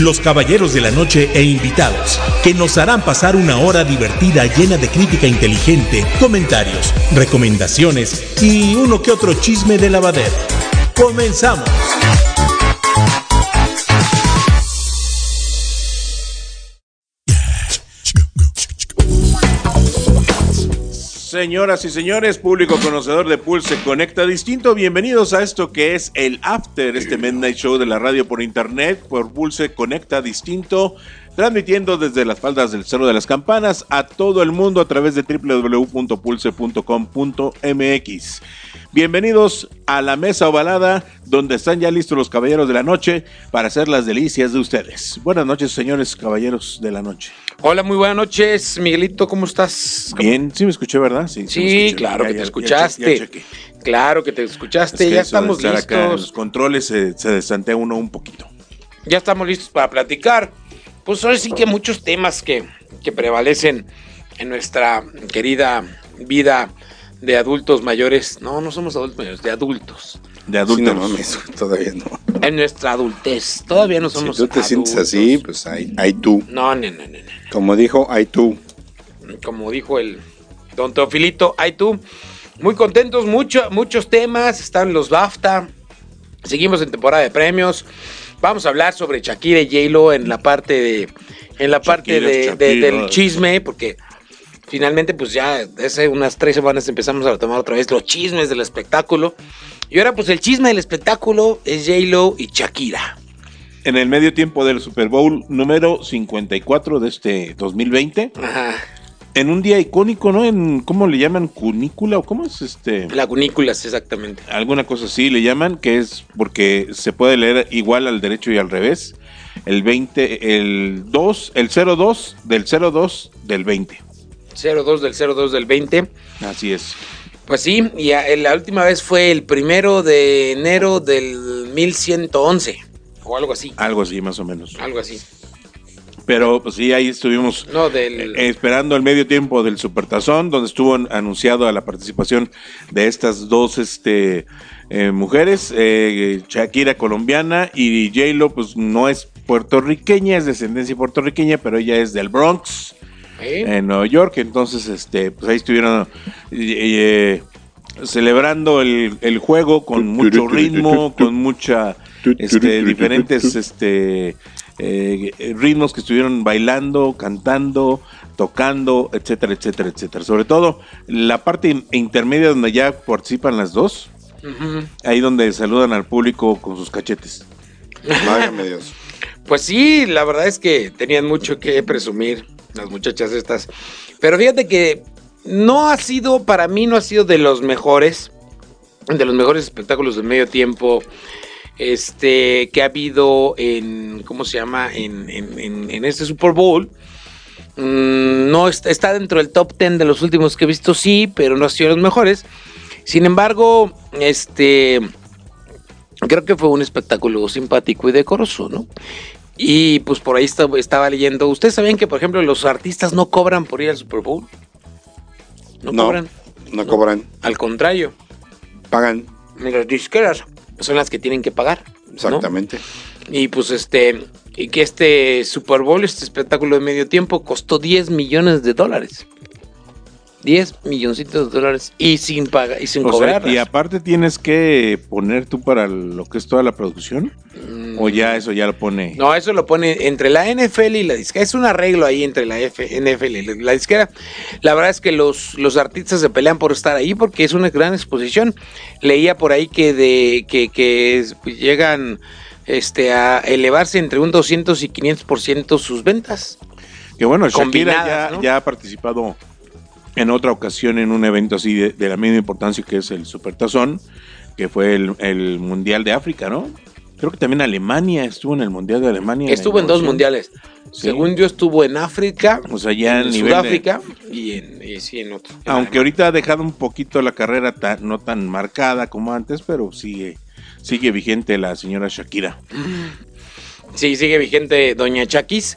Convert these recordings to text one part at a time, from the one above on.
los caballeros de la noche e invitados, que nos harán pasar una hora divertida llena de crítica inteligente, comentarios, recomendaciones y uno que otro chisme de lavadero. ¡Comenzamos! Señoras y señores, público conocedor de Pulse Conecta Distinto, bienvenidos a esto que es el After, este Midnight Show de la radio por internet, por Pulse Conecta Distinto, transmitiendo desde las faldas del Cerro de las Campanas a todo el mundo a través de www.pulse.com.mx. Bienvenidos a la mesa ovalada, donde están ya listos los caballeros de la noche para hacer las delicias de ustedes. Buenas noches, señores caballeros de la noche. Hola, muy buenas noches, Miguelito, ¿cómo estás? Bien, sí me escuché, ¿verdad? Sí, sí escuché. claro Ya, que te ya escuchaste. ya claro que te escuchaste, Es que ya estamos estar acá en los listos. controles se, se uno un poquito. Ya estamos listos para platicar. Pues ahora sí que muchos temas que, que prevalecen en nuestra querida vida de adultos mayores. No, no somos adultos mayores, de adultos. De Sí, adultos. no mames, todavía no. En nuestra adultez. Todavía no Si somos tú te sientes así, adultos. pues hay, hay tú. No, no, no, no, no. Como dijo, hay tú. como dijo el don Teofilito, ay tú, muy contentos, mucho, muchos temas, están los BAFTA, seguimos en temporada de premios, vamos a hablar sobre Shakira y J-Lo en la parte de, en la parte de, del chisme, porque finalmente pues ya hace unas tres semanas empezamos a retomar otra vez los chismes del espectáculo, y ahora pues el chisme del espectáculo es J-Lo y Shakira. En el medio tiempo del Super Bowl número 54 de este 2020, Ajá, en un día icónico, ¿no? En, ¿Cómo le llaman? ¿Cunícula o cómo es este? lagunículas exactamente. Alguna cosa así le llaman, que es porque se puede leer igual al derecho y al revés. El 20, el 2, el 02 del 02 del 20. 02 del 02 del 20. Así es. Pues sí, y a- la última vez fue el primero de enero del 1111, o algo así, Algo así, más o menos. algo así. Pero pues sí, ahí estuvimos No, del... Eh, esperando el medio tiempo del Supertazón, donde estuvo an- anunciado a la participación de estas dos este, eh, mujeres, eh, Shakira colombiana y J-Lo, pues no es puertorriqueña, es descendencia puertorriqueña, pero ella es del Bronx, en Nueva York, entonces este, pues ahí estuvieron eh, eh, celebrando el, el juego con mucho ritmo, con mucha este, diferentes este, eh, ritmos que estuvieron bailando, cantando, tocando, etcétera, etcétera, etcétera. Sobre todo la parte in- intermedia donde ya participan las dos, ahí donde saludan al público con sus cachetes. Válgame Dios. Pues sí, la verdad es que tenían mucho que presumir las muchachas estas. Pero fíjate que no ha sido, para mí no ha sido de los mejores, de los mejores espectáculos de medio tiempo este que ha habido en, ¿cómo se llama? En, en- en- en este Super Bowl. Mm, no está, está dentro del top 10 de los últimos que he visto, sí, pero no ha sido los mejores. Sin embargo, este creo que fue un espectáculo simpático y decoroso, ¿no? Y pues por ahí esta- estaba leyendo. ¿Ustedes sabían que, por ejemplo, los artistas no cobran por ir al Super Bowl? No, No. cobran. No cobran, Al contrario, pagan. las disqueras son las que tienen que pagar. ¿no? Exactamente. Y pues este, y que este Super Bowl, este espectáculo de medio tiempo, costó 10 millones de dólares. 10 milloncitos de dólares y sin pagar y sin O sea, cobrar. y aparte tienes que poner tú para lo que es toda la producción, o ya eso ya lo pone. No, eso lo pone entre la NFL y la disquera. Es un arreglo ahí entre la F- NFL y la- disquera. La verdad es que los, los artistas se pelean por estar ahí porque es una gran exposición. Leía por ahí que de que, que es- llegan este a elevarse entre un 200 y 500% sus ventas. Que bueno, Shakira ya, ¿no? ya ha participado en otra ocasión en un evento así de, de la misma importancia que es el Supertazón, que fue el, el Mundial de África, ¿no? Creo que también Alemania estuvo en el Mundial de Alemania. Estuvo en dos 90. mundiales. Sí. Según yo estuvo en África, O sea, ya en de- Sudáfrica y en y sí en otro. en Aunque Alemania. ahorita ha dejado un poquito la carrera tan- no tan marcada como antes, pero sigue, sigue vigente la señora Shakira. Sí, sigue vigente Doña Chakis.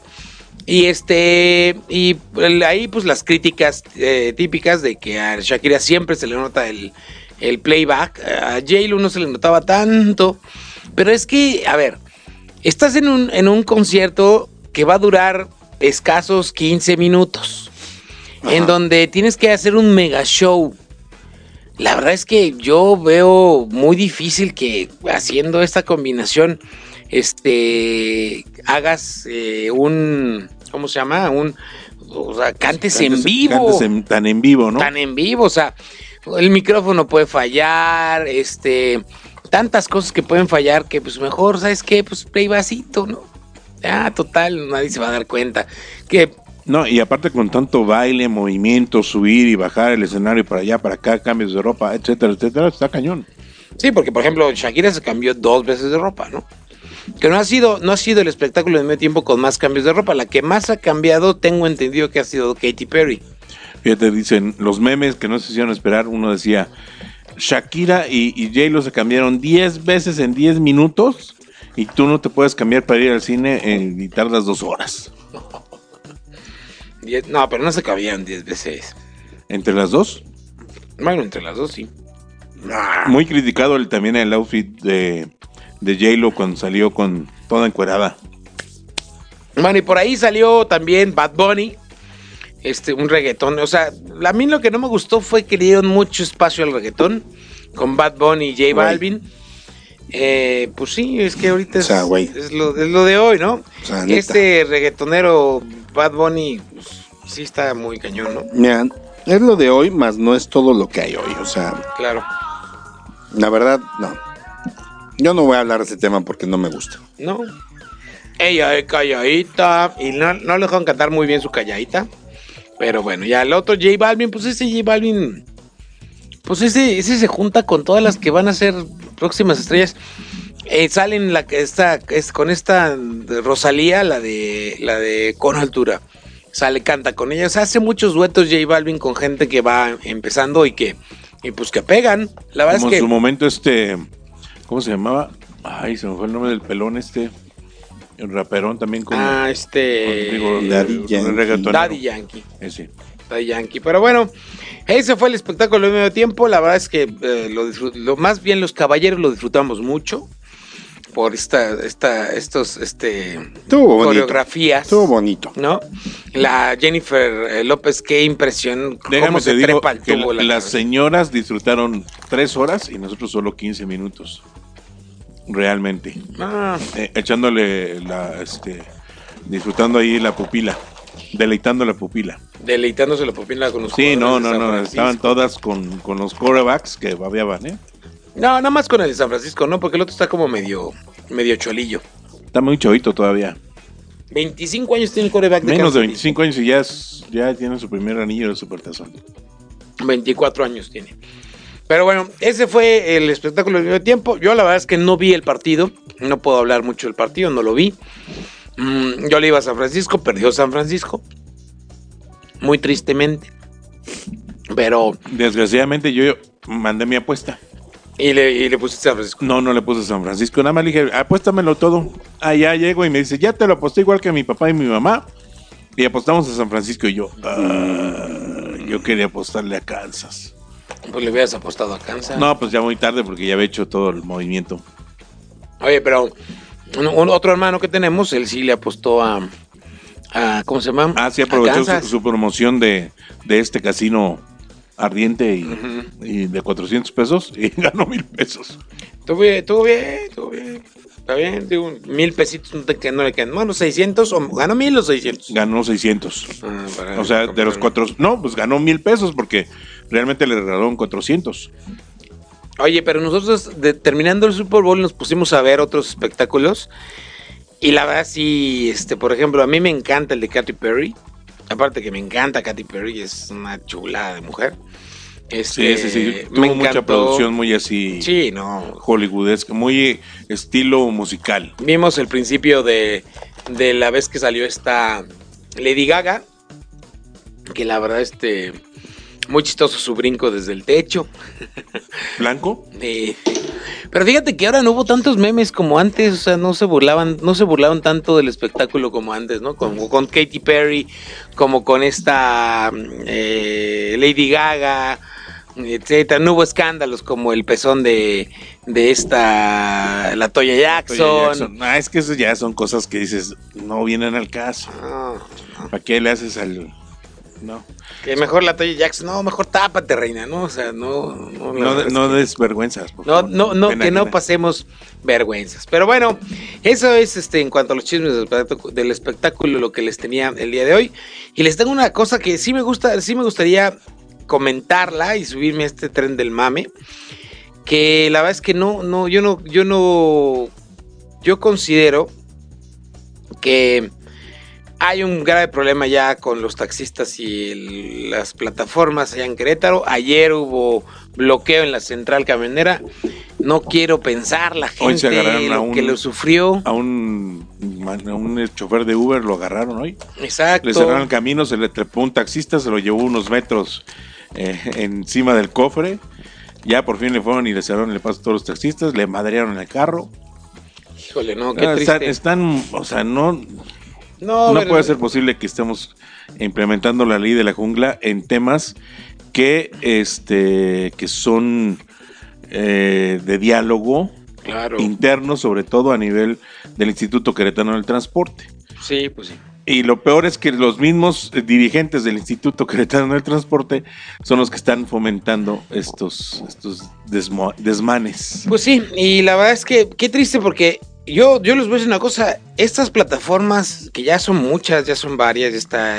Y este, y ahí pues las críticas eh, típicas de que a Shakira siempre se le nota el, el playback. A J-Lo no se le notaba tanto. Pero es que, a ver, estás en un, en un concierto que va a durar escasos 15 minutos. En donde tienes que hacer un mega show. La verdad es que yo veo muy difícil que haciendo esta combinación, este, hagas eh, un, ¿cómo se llama? Un, o sea, cantes en vivo. cantes en- tan en vivo, ¿no? Tan en vivo, o sea, el micrófono puede fallar, este, tantas cosas que pueden fallar que pues mejor, ¿sabes qué? Pues play vasito, ¿no? Ah, total, nadie se va a dar cuenta. Que No, y aparte con tanto baile, movimiento, subir y bajar el escenario para allá, para acá, cambios de ropa, etcétera, etcétera, está cañón. Sí, porque por ejemplo Shakira se cambió dos veces de ropa, ¿no? Que no ha sido, no ha sido el espectáculo de medio tiempo con más cambios de ropa. La que más ha cambiado, tengo entendido que ha sido Katy Perry. Fíjate, dicen los memes que no se hicieron esperar. Uno decía, Shakira y, y J-Lo se cambiaron 10 veces en 10 minutos y tú no te puedes cambiar para ir al cine eh, y tardas dos horas. Diez- no, pero no se cambiaron diez veces. Entre las dos, Bueno, entre las dos sí. muy criticado el, también el outfit de, de J-Lo cuando salió con toda encuerada. Bueno, y por ahí salió también Bad Bunny. Este, un reggaetón. O sea, a mí lo que no me gustó fue que le dieron mucho espacio al reggaetón. Con Bad Bunny y J Balvin. Eh, pues sí, es que ahorita es, O sea, güey. es lo, es lo de hoy, ¿no? O sea, neta. este reggaetonero Bad Bunny, pues, sí está muy cañón, ¿no? Mira, es lo de hoy, más no es todo lo que hay hoy. O sea, Claro. la verdad, no. Yo no voy a hablar de ese tema porque no me gusta. ¿No? Ella es calladita. Y no, no le dejaron cantar muy bien su calladita. Pero bueno, ya el otro J Balvin, pues ese J Balvin. Pues ese, ese se junta con todas las que van a ser próximas estrellas. Eh, salen la que está es con esta Rosalía, la de la de Con Altura. Sale, canta con ella. O sea, hace muchos duetos J Balvin con gente que va empezando y que, y pues que pegan. La verdad Como es en su momento este, ¿cómo se llamaba? Ay, se me fue el nombre del pelón este, el raperón también con... Ah, este. con- digo, Daddy Yankee. reggaetonero. Daddy Yankee. Ese. Daddy Yankee. Pero bueno, ese fue el espectáculo de medio tiempo. La verdad es que eh, lo, lo más bien los caballeros lo disfrutamos mucho por esta, esta, estos, este, Estuvo bonito. coreografías. Estuvo bonito. ¿No? La Jennifer eh, López, qué impresión. Déjame cómo te se digo trepa el que tubo. la- la las señoras disfrutaron tres horas y nosotros solo 15 minutos. Realmente. Ah, Eh, echándole la, este, disfrutando ahí la pupila, deleitando la pupila. deleitándose la pupila con los Sí, no, no, no, estaban todas con, con los corebacks que babeaban, ¿eh? No, nada más con el de San Francisco, ¿no? Porque el otro está como medio, medio cholillo. Está muy chavito todavía. 25 años tiene el coreback de Menos de Kansas City. 25 años y ya, es- ya tiene su primer anillo de supertazón. 24 años tiene. Pero bueno, ese fue el espectáculo del medio tiempo. Yo la verdad es que no vi el partido. No puedo hablar mucho del partido, no lo vi. Mm, yo le iba a San Francisco, perdió San Francisco. Muy tristemente. Pero, Desgraciadamente yo mandé mi apuesta. y le, y le pusiste San Francisco. No, no le puse San Francisco. Nada más le dije, apuéstamelo todo. Allá llego y me dice, ya te lo aposté igual que mi papá y mi mamá. Y apostamos a San Francisco y yo, "Ah, yo quería apostarle a Kansas. Pues le hubieras apostado a Kansas. No, pues ya muy tarde porque ya había hecho todo el movimiento. Oye, pero un- un otro hermano que tenemos, él sí le apostó a. a ¿Cómo se llama? Ah, sí aprovechó su, su promoción de, de este casino ardiente y, y de 400 pesos y ganó mil pesos. Estuvo bien, estuvo bien, estuvo bien. Está bien, digo, mil pesitos no, te, que no le quedan. Bueno, 600, o ganó mil o 600. Ganó 600. Ah, O sea, de los cuatro, no, pues ganó mil pesos porque realmente le regalaron 400. Oye, pero nosotros de- terminando el Super Bowl nos pusimos a ver otros espectáculos. Y la verdad, sí, este, por ejemplo, a mí me encanta el de Katy Perry. Aparte que me encanta Katy Perry, es una chulada de mujer. Sí, Este, sí, sí. me Tuvo mucha encantó. producción muy así Sí, no. hollywoodesca, muy estilo musical. Vimos el principio de, de la vez que salió esta Lady Gaga, que la verdad, este, muy chistoso su brinco desde el techo. ¿Blanco? Eh, pero fíjate que ahora no hubo tantos memes como antes, o sea, no se burlaban, no se burlaban tanto del espectáculo como antes, ¿no? Como con Katy Perry, como con esta eh, Lady Gaga, etcétera. No hubo escándalos como el pezón de, de esta la Toya Jackson. Jackson. Ah, es que eso ya son cosas que dices, no vienen al caso. Ah, ¿Para qué le haces al.? No. Que mejor la Toya Jackson, no, mejor tápate, reina, ¿no? O sea, no, no, No, no que- des vergüenzas. por No, favor. no, no, Pena que no pasemos vergüenzas. Pero bueno, eso es este en cuanto a los chismes del espectáculo, del espectáculo, lo que les tenía el día de hoy. Y les tengo una cosa que sí me gusta, sí me gustaría comentarla y subirme a este tren del mame. Que la verdad es que no, no, yo no, yo no, yo considero que hay un grave problema ya con los taxistas y el- las plataformas allá en Querétaro. Ayer hubo bloqueo en la central camionera. No quiero pensar la Hoy se gente lo un- que lo sufrió. A un, a un chofer de Uber lo agarraron hoy. Exacto. Le cerraron el camino, se le trepó un taxista, se lo llevó unos metros eh, encima del cofre. Ya por fin le fueron y le cerraron el paso a todos los taxistas, le madrearon el carro. Híjole, no, qué Ah, triste. están, están, o sea, no, no, no pero- puede ser posible que estemos implementando la ley de la jungla en temas que, este, que son eh, de diálogo Claro. interno, sobre todo a nivel del Instituto Queretano del Transporte. Sí, pues sí. Y lo peor es que los mismos eh, dirigentes del Instituto Queretano del Transporte son los que están fomentando estos, estos desmanes. Pues sí, y la verdad es que qué triste porque yo, yo les voy a decir una cosa, estas plataformas que ya son muchas, ya son varias, está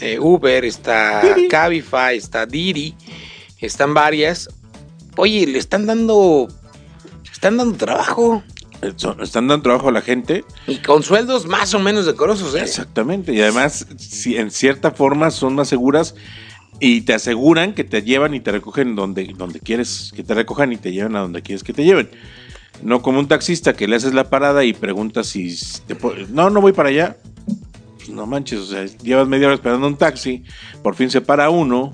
eh, Uber, está Didi. Cabify, está Didi, están varias. Oye, le están dando, están dando trabajo Están dando trabajo a la gente. y con sueldos más o menos decorosos, ¿eh? Exactamente. Y además, si en cierta forma son más seguras y te aseguran que te llevan y te recogen donde, donde quieres que te recojan y te llevan a donde quieres que te lleven. No como un taxista que le haces la parada y preguntas si no, no voy para allá. Pues no manches, o sea, llevas media hora esperando un taxi, por fin se para uno,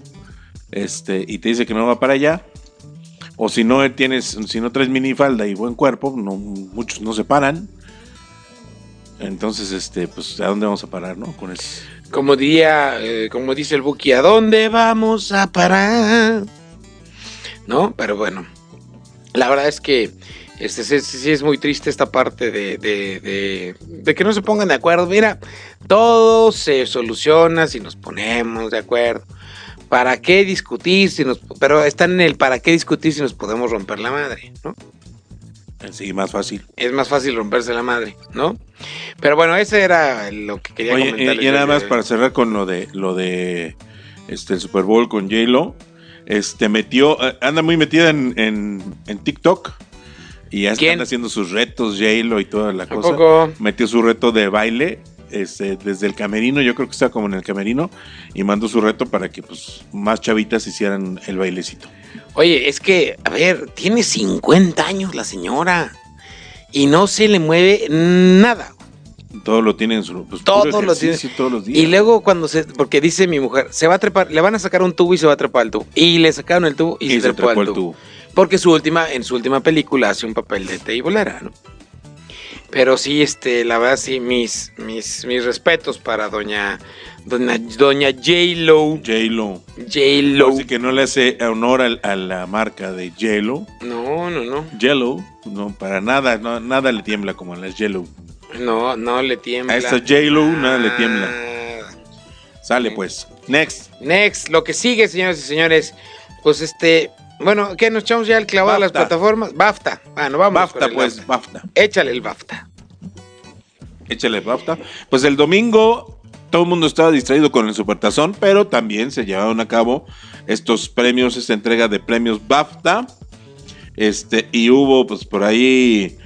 este, y te dice que no va para allá. O si no tienes, si no traes minifalda y buen cuerpo, muchos no se paran. Entonces, este, pues, ¿a dónde vamos a parar, no? Con eso. Como diría, eh, como dice el Buki, ¿a dónde vamos a parar? ¿No? Pero bueno, la verdad es que este, sí, es muy triste esta parte de, de- de- de que no se pongan de acuerdo. Mira, todo se soluciona si nos ponemos de acuerdo. ¿Para qué discutir si nos... Pero están en el ¿para qué discutir si nos podemos romper la madre? ¿no? Sí, más fácil. Es más fácil romperse la madre, ¿no? Pero bueno, ese era lo que quería Oye, comentar. y, y nada más para cerrar con lo de lo de este el Super Bowl con J-Lo. Este metió, eh, anda muy metida en, en, en TikTok. Y ya ¿Quién? están haciendo sus retos, J-Lo y toda la cosa. poco? Metió su reto de baile. Este, desde el camerino, yo creo que está como en el camerino, y mandó su reto para que pues más chavitas hicieran el bailecito. Oye, es que, a ver, tiene 50 años la señora y no se le mueve nada. Todo lo tiene en su pues, Todo lo tiene. todos los días. Y luego cuando se, porque dice mi mujer, se va a trepar, le van a sacar un tubo y se va a trepar al tubo. Y le sacaron el tubo y, Y se, se trepó tubo. el tubo. Porque su última, en su última película hace un papel de teibolera, ¿no? Pero sí, este, la verdad sí, mis, mis, mis respetos para doña, doña, doña J-Lo. J-Lo. J-Lo. Así que no le hace honor al- a, la marca de J-Lo. No, no, no. Jello, no, para nada, no, nada le tiembla como a las Jello. No, no le tiembla. A esta J-Lo nada le tiembla. Nada. Sale pues. Next. Next, lo que sigue, señoras y señores, pues este, bueno, ¿qué nos echamos ya el clavado a las plataformas? BAFTA. Bueno, vamos. BAFTA, el pues, BAFTA. Échale el BAFTA. Échale BAFTA. Pues el domingo todo el mundo estaba distraído con el Supertazón, pero también se llevaron a cabo estos premios, esta entrega de premios BAFTA. Este, y hubo pues por ahí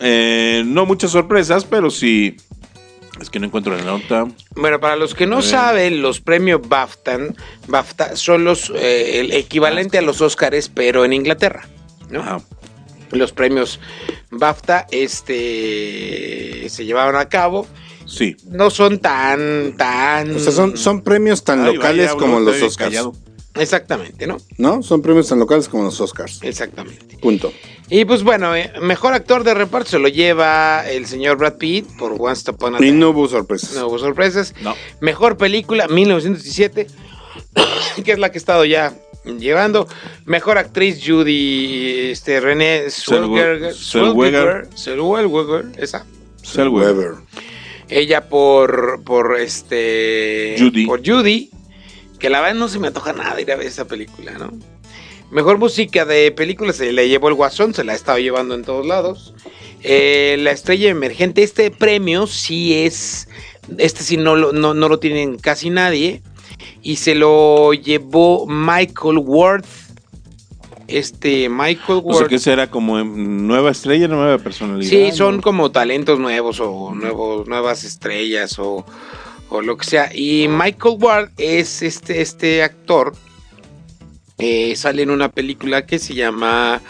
eh, no muchas sorpresas, pero sí Es que no encuentro la nota. Bueno, para los que no saben, los premios BAFTA, BAFTA son los eh, el equivalente a los Óscares, pero en Inglaterra. ¿no? Ajá. Los premios BAFTA este, se llevaron a cabo. Sí. No son tan, tan... O sea, son, son premios tan Ay, locales vaya, como los callado. Exactamente, ¿no? ¿No? Son premios tan locales como los Oscars. Exactamente. Punto. Y pues bueno, eh, mejor actor de reparto se lo lleva el señor Brad Pitt por Once Upon a Y Time. no hubo sorpresas. No hubo sorpresas. No. Mejor película, 1917, que es la que he estado ya llevando. Mejor actriz, Judy este, René Zellweger. Zellweger. Zellweger, esa. Selweger. Weber. Ella por, por este... Judy. Por Judy. Que la verdad no se me antoja nada ir a ver esa película, ¿no? Mejor música de película se le llevó el Guasón, se la ha estado llevando en todos lados. Eh, la estrella emergente, este premio sí es, este sí no lo, no, no lo tienen casi nadie. Y se lo llevó Michael Worth. Este, Michael O sea Worth. que será como nueva estrella, nueva personalidad. Sí, son ¿no? como talentos nuevos o nuevos, nuevas estrellas o, o lo que sea. Y Michael Ward es este, este actor. eh, sale en una película que se llama.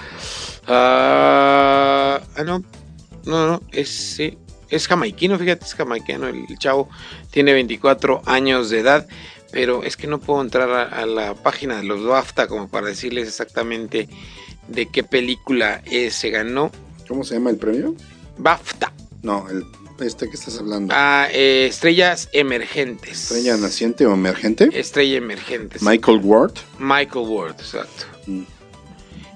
ah, ah, no. No, no. Es, sí, es jamaiquino, fíjate, es jamaiquino. El, el chavo tiene 24 años de edad. Pero es que no puedo entrar a, a la página de los BAFTA como para decirles exactamente de qué película eh, se ganó. ¿Cómo se llama el premio? BAFTA. No, el, este que estás hablando. Ah, eh, estrellas emergentes. Estrella naciente o emergente. Estrella emergentes. Michael Ward. Michael Ward, exacto. Mm.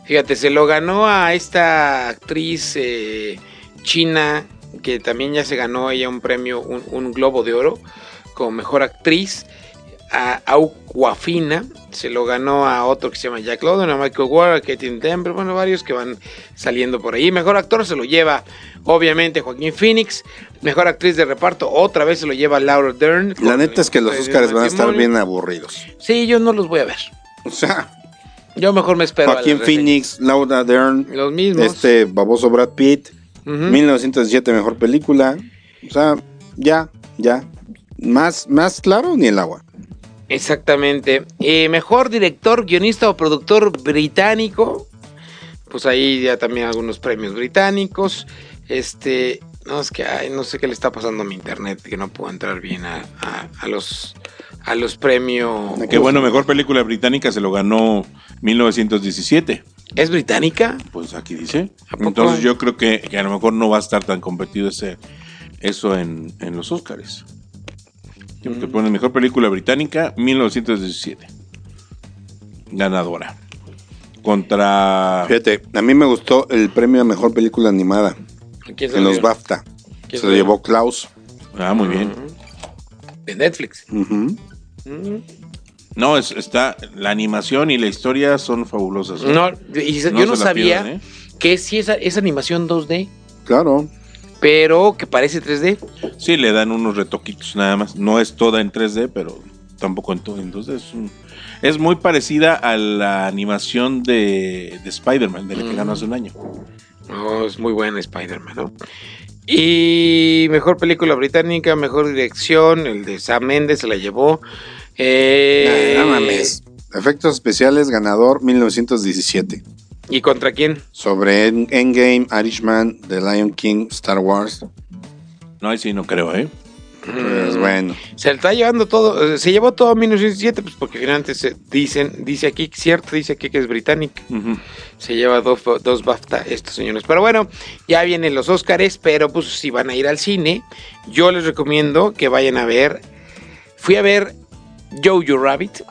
Fíjate, se lo ganó a esta actriz eh, china que también ya se ganó ella un premio, un, un globo de oro como mejor actriz. A Aquafina se lo ganó a otro que se llama Jack London, a Michael Ward, a Katie Denver, bueno, varios que van saliendo por ahí. Mejor actor se lo lleva, obviamente, Joaquín Phoenix. Mejor actriz de reparto, otra vez se lo lleva Laura Dern. La neta es que los Oscars van a estar bien aburridos. Sí, yo no los voy a ver. O sea, Yo mejor me espero. Joaquín. Phoenix, Laura Dern, Los mismos. este baboso Brad Pitt, Ujú. 1917 mejor película. O sea, ya, ya. Más, más claro ni el agua. Exactamente. Eh, mejor director, guionista o productor británico. Pues ahí ya también algunos premios británicos. Este. No, es que ay, no sé qué le está pasando a mi internet, que no puedo entrar bien a, a- a los a los premios. Que bueno, mejor película británica se lo ganó 1917. ¿Es británica? Pues aquí dice. Entonces yo creo que, que a lo mejor no va a estar tan competido ese, eso en, en los Mm. Te pone mejor película británica 1917. Ganadora. Contra. Fíjate, a mí me gustó el premio a mejor película animada ¿Quién se en lo los? BAFTA. ¿Quién Se lo llevó Klaus. Ah, muy bien. De Netflix. Mm. No, es, está. La animación y la historia son fabulosas. ¿eh? No, y No yo no sabía pierdan, ¿eh? que sí es, es animación 2D, Claro. Pero que parece 3D. Sí, le dan unos retoquitos nada más. No es toda en 3D, pero tampoco en todo. Entonces es, un- es muy parecida a la animación de, de Spider-Man, de la que ganó hace un año. No, es muy buena Spider-Man, ¿no? Y mejor película británica, mejor dirección, el de Sam Mendes se la llevó. Eh, no mames. Efectos especiales, ganador 1917. ¿Y contra quién? Sobre En- Endgame, Irishman, The Lion King, Star Wars. No, ahí sí no creo, ¿eh? Pues bueno. Se le está llevando todo, eh, se llevó todo 1917, pues porque finalmente se dicen, dice aquí, cierto, dice aquí que es británica. Se lleva dos, dos BAFTA estos señores. Pero bueno, ya vienen los Óscares, pero pues si van a ir al cine, yo les recomiendo que vayan a ver. Fui a ver Jojo Rabbit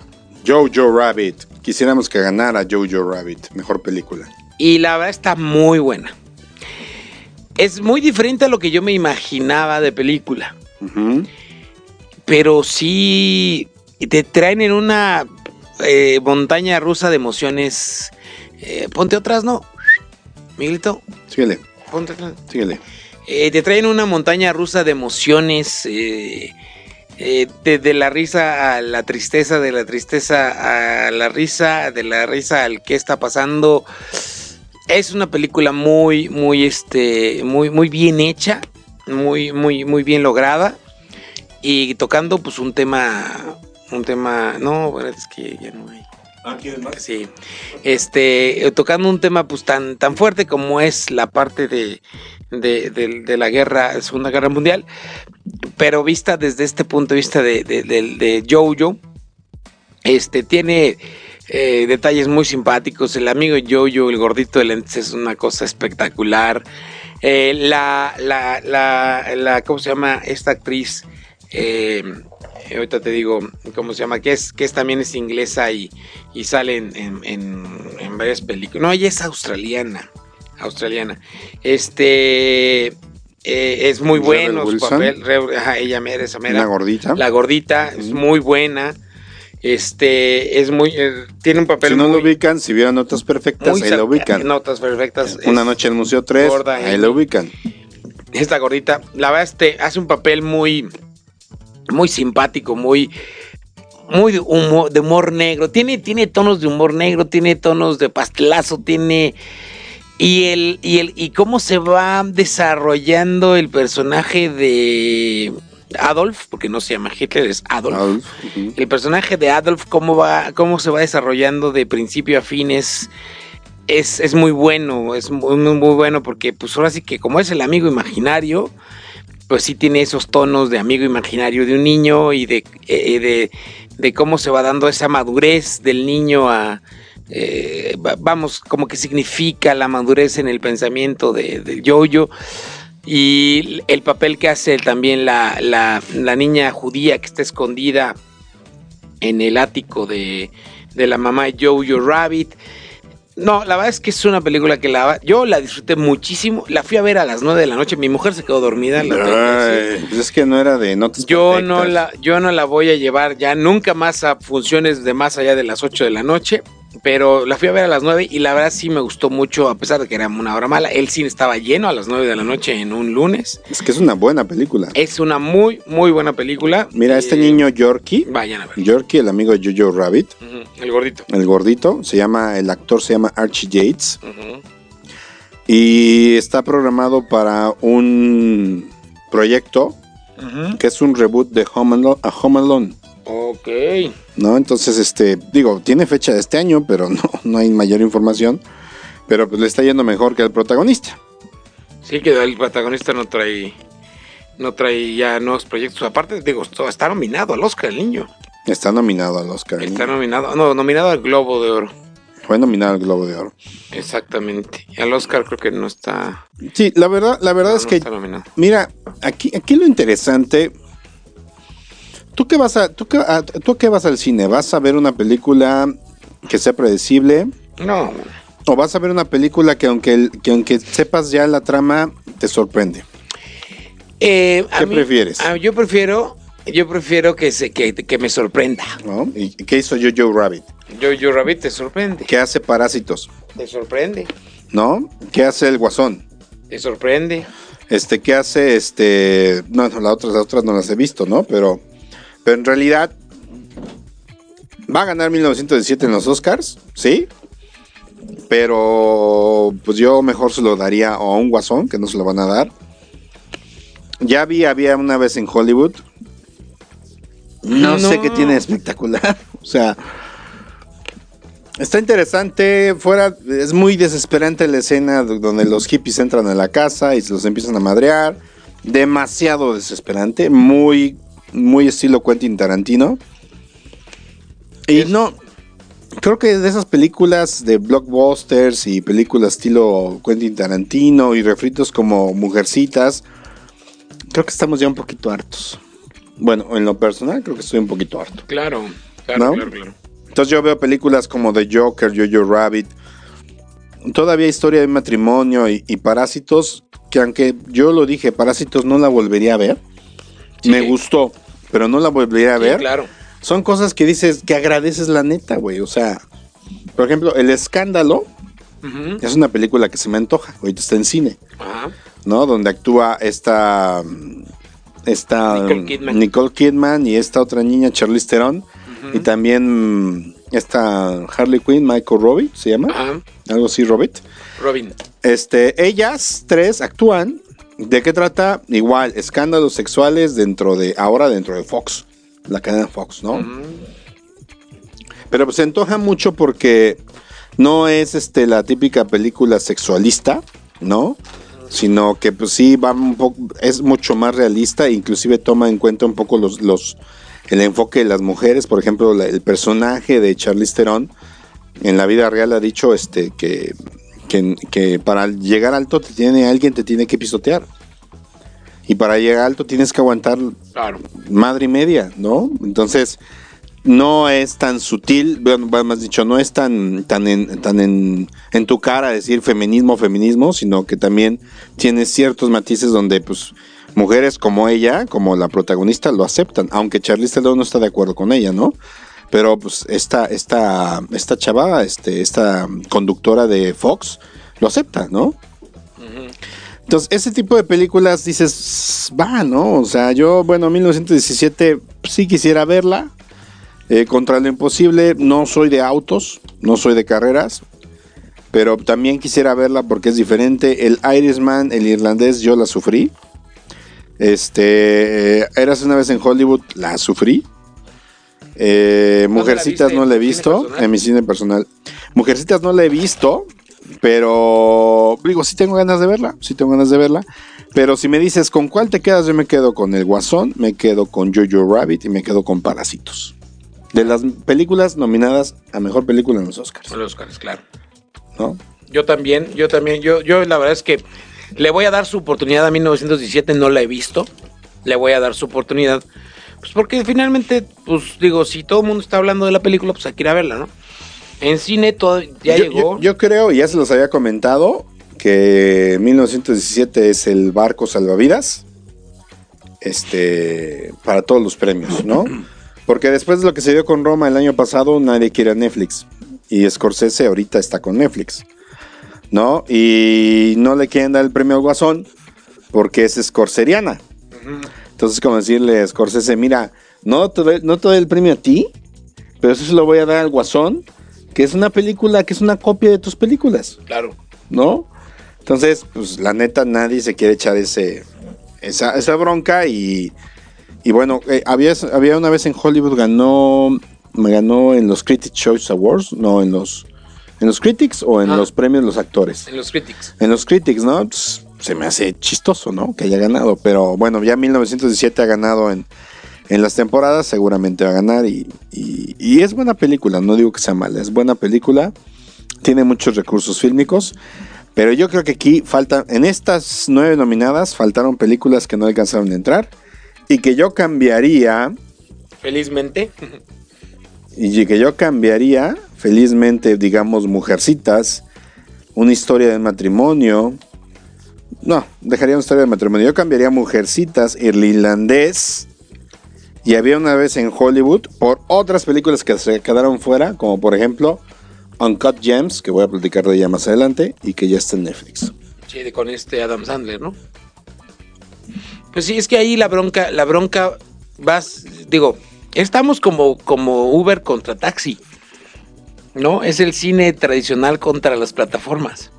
Jojo Rabbit. Quisiéramos que ganara Jojo Rabbit. Mejor película. y la verdad está muy buena. Es muy diferente a lo que yo me imaginaba de película, pero sí te traen en una eh, montaña rusa de emociones. Eh, ponte otras, ¿no? Miguelito, Síguele, ponte otras. síguele. Eh, te traen una montaña rusa de emociones, eh, eh, de, de la risa a la tristeza, de la tristeza a la risa, de la risa al qué está pasando. Es una película muy, muy, este, muy, muy bien hecha, muy, muy, muy bien lograda. y tocando pues un tema, un tema, no, bueno, es que ya no hay. Sí. Este, tocando un tema pues tan, tan fuerte como es la parte de, de, la guerra, Segunda Guerra Mundial, pero vista desde este punto de vista de, de, Jojo, este, tiene eh, detalles muy simpáticos. El amigo Jojo, el gordito de lentes, es una cosa espectacular. Eh, la, la, la, ¿cómo se llama? Esta actriz, eh, ahorita te digo, ¿cómo se llama? Que es, que es también es inglesa y, y sale en, en- en varias películas. No, ella es australiana. Australiana. Este eh, es muy bueno su Wilson. papel. Re- ajá, ella mera, esa mera. Una gordita. La gordita es muy buena. Este es muy. eh, tiene un papel Si no muy, lo ubican, si vieron notas perfectas, ahí lo ubican. Notas perfectas. Una noche en el Museo 3, gorda, ahí lo ubican. esta gordita, la verdad, este, hace un papel muy, muy simpático, muy, muy de humor, de humor negro. Tiene, tiene tonos de humor negro, tiene tonos de pastelazo, tiene. Y el, y el, y cómo se va desarrollando el personaje de Adolf, porque no se llama Hitler, es Adolf. El personaje de Adolf, cómo va, cómo se va desarrollando de principio a fin es, es, es muy bueno, es muy, muy, muy bueno porque pues ahora sí que como es el amigo imaginario, pues sí tiene esos tonos de amigo imaginario de un niño y de, eh, de, de cómo se va dando esa madurez del niño a... eh, va- vamos, como que significa la madurez en el pensamiento de, de Jojo y el papel que hace también la, la, la niña judía que está escondida en el ático de, de la mamá de Jojo Rabbit. No, la verdad es que es una película que la, yo la disfruté muchísimo. La fui a ver a las 9 de la noche. Mi mujer se quedó dormida. la. Ay, pues es que no era de notas Yo no, la, yo no la voy a llevar ya nunca más a funciones de más allá de las 8 de la noche. Pero la fui a ver a las 9 y la verdad sí me gustó mucho, a pesar de que era una hora mala. El cine estaba lleno a las 9 de la noche en un lunes. Es que es una buena película. Es una muy, muy buena película. Mira, este Eh, niño Yorkie, Vayan a ver. Yorkie, el amigo de Jojo Rabbit, El gordito. el gordito, se llama, el actor se llama Archie Yates y está programado para un proyecto que es un reboot de Home Alone, a Home Alone, Ok. ¿no? Entonces, este, digo, tiene fecha de este año, pero no, no hay mayor información, pero pues le está yendo mejor que al protagonista. Sí, que el protagonista no trae. No trae ya nuevos proyectos. Aparte, digo, está nominado al Oscar el niño. Está nominado al Oscar. Está nominado. No, nominado al Globo de Oro. Fue nominado al Globo de Oro. Exactamente. Y al Oscar creo que no está. Sí, la verdad, la verdad no, es no que. Mira, aquí, aquí lo interesante. ¿Tú qué vas a, tú qué, a- tú qué vas al cine? ¿Vas a ver una película que sea predecible? No. ¿O vas a ver una película que aunque, el- que aunque sepas ya la trama, te sorprende? Eh, ¿Qué mí- prefieres? a- yo prefiero. Yo prefiero que, se, que, que me sorprenda. ¿no? ¿Y qué hizo Jojo Rabbit? Yo, Rabbit, te sorprende. ¿Qué hace Parásitos? Te sorprende. ¿No? ¿Qué hace El Guasón? Te sorprende. Este, ¿qué hace este? No, no, las otras, las otras no las he visto, ¿no? Pero, pero en realidad va a ganar 1917 en los Oscars, ¿sí? Pero pues yo mejor se lo daría a un guasón, que no se lo van a dar. Ya vi, había una vez en Hollywood. No, sé qué tiene de espectacular. O sea, está interesante. Fuera, es muy desesperante la escena do- donde los hippies entran a la casa y se los empiezan a madrear. Demasiado desesperante. Muy, muy estilo Quentin Tarantino. Y Es- no, creo que de esas películas de blockbusters y películas estilo Quentin Tarantino y refritos como Mujercitas, creo que estamos ya un poquito hartos. Bueno, en lo personal creo que estoy un poquito harto. Claro. Claro, ¿No? claro, claro. Entonces yo veo películas como The Joker, Jojo Rabbit, todavía historia de matrimonio y, y Parásitos, que aunque yo lo dije, Parásitos no la volvería a ver. Sí. Me gustó, pero no la volvería a Sí, ver. claro. Son cosas que dices, que agradeces la neta, güey. O sea, por ejemplo, El Escándalo es una película que se me antoja. Ahorita está en cine, Ajá. ¿no? Donde actúa esta... Esta Nicole Kidman. Nicole Kidman y esta otra niña, Charlize Theron. Y también mm, esta Harley Quinn, Michael Robbie, se llama. Ajá. Algo así, Robert. Robin. Este, ellas tres actúan ¿De qué trata? Igual, escándalos sexuales dentro de, ahora dentro de Fox, la cadena Fox, ¿no? Pero pues se antoja mucho porque no es este la típica película sexualista, ¿no? Sino que pues sí va un poco, es mucho más realista, inclusive toma en cuenta un poco los, los el enfoque de las mujeres, por ejemplo, la- el personaje de Charlize Theron en la vida real ha dicho este que, que, que para llegar alto te tiene alguien te tiene que pisotear. Y para llegar alto tienes que aguantar Claro. madre y media, ¿no? Entonces, no es tan sutil, bueno, más dicho, no es tan, tan, en, tan en, en tu cara decir feminismo, feminismo, sino que también tiene ciertos matices donde, pues, mujeres como ella, como la protagonista, lo aceptan, aunque Charlize Theron no está de acuerdo con ella, ¿no? Pero, pues, esta, esta, esta chava, este, esta conductora de Fox, lo acepta, ¿no? Entonces, ese tipo de películas dices, va, ¿no? O sea, yo, bueno, 1917 sí quisiera verla. Eh, contra lo imposible, no soy de autos, no soy de carreras, pero también quisiera verla porque es diferente. El Irishman, el irlandés, yo la sufrí. Este, eh, Eras una vez en Hollywood, la sufrí. Eh, ¿Dónde la Mujercitas no la he ¿En visto, en mi cine personal. Mujercitas no la he visto, pero digo, sí tengo ganas de verla, sí tengo ganas de verla. Pero si me dices con cuál te quedas, yo me quedo con El Guasón, me quedo con Jojo Rabbit y me quedo con Parásitos. De las películas nominadas a mejor película en los Oscars, Son los Oscars, claro. ¿no? Yo también, yo también, yo, yo la verdad es que le voy a dar su oportunidad a 1917, no la he visto. Le voy a dar su oportunidad. Pues porque finalmente, pues digo, si todo el mundo está hablando de la película, pues hay que ir a verla, ¿no? En cine todo ya yo, llegó. yo- yo creo, y ya se los había comentado, que 1917 es el barco salvavidas este, para todos los premios, ¿no? Porque después de lo que se dio con Roma el año pasado, nadie quiere a Netflix. Y Scorsese ahorita está con Netflix, ¿no? Y no le quieren dar el premio al Guasón porque es scorseriana. Entonces, como decirle a Scorsese, mira, no te, doy, no te doy el premio a ti, pero eso se lo voy a dar al Guasón, que es una película, que es una copia de tus películas, Claro. ¿no? Entonces, pues la neta, nadie se quiere echar ese, esa, esa bronca y, y bueno, eh, había, había una vez en Hollywood, ganó, me ganó en los Critics Choice Awards, no, en los, en los Critics o en Ah. los premios los actores. En los Critics. En los Critics, ¿no? Pues, se me hace chistoso, ¿no? Que haya ganado. Pero bueno, ya 1917 ha ganado en, en las temporadas, seguramente va a ganar. Y, y- y es buena película, no digo que sea mala, es buena película. Tiene muchos recursos fílmicos. Pero yo creo que aquí faltan, en estas nueve nominadas, faltaron películas que no alcanzaron a entrar. Y que yo cambiaría, Felizmente. y que yo cambiaría, felizmente, digamos, Mujercitas, una historia de matrimonio. No, dejaría una historia de matrimonio. Yo cambiaría Mujercitas, irlandés. Y había una vez en Hollywood por otras películas que se quedaron fuera, como por ejemplo Uncut Gems, que voy a platicar de ella más adelante, y que ya está en Netflix. Sí, con este Adam Sandler, ¿no? Pues sí, es que ahí la bronca, la bronca vas, digo, estamos como, como Uber contra taxi. ¿No? Es el cine tradicional contra las plataformas.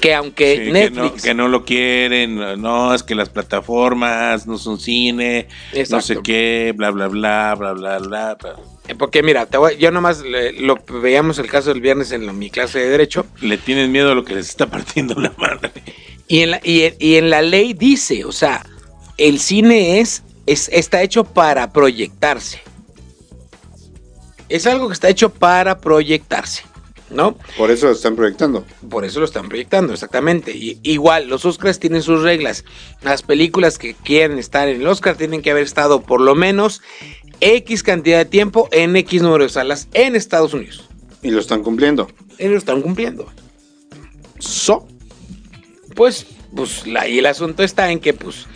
Que aunque Sí, que, no, Netflix. que no lo quieren, no, es que las plataformas no son cine, no sé qué, bla, bla, bla, bla, bla, bla. bla. Porque mira, te voy- yo nomás le- lo veíamos el caso del viernes en mi clase de Derecho. Le tienen miedo a lo que les está partiendo la madre. Y en la, y en la ley dice, o sea, el cine es, es, está hecho para proyectarse. Es algo que está hecho para proyectarse, ¿no? Por eso lo están proyectando. Por eso lo están proyectando, exactamente. Y, igual, los Oscars tienen sus reglas. Las películas que quieren estar en el Oscar tienen que haber estado por lo menos X cantidad de tiempo en X número de salas en Estados Unidos. Y lo están cumpliendo. Ellos lo están cumpliendo. So, Pues, pues la, y el asunto está en que, pues,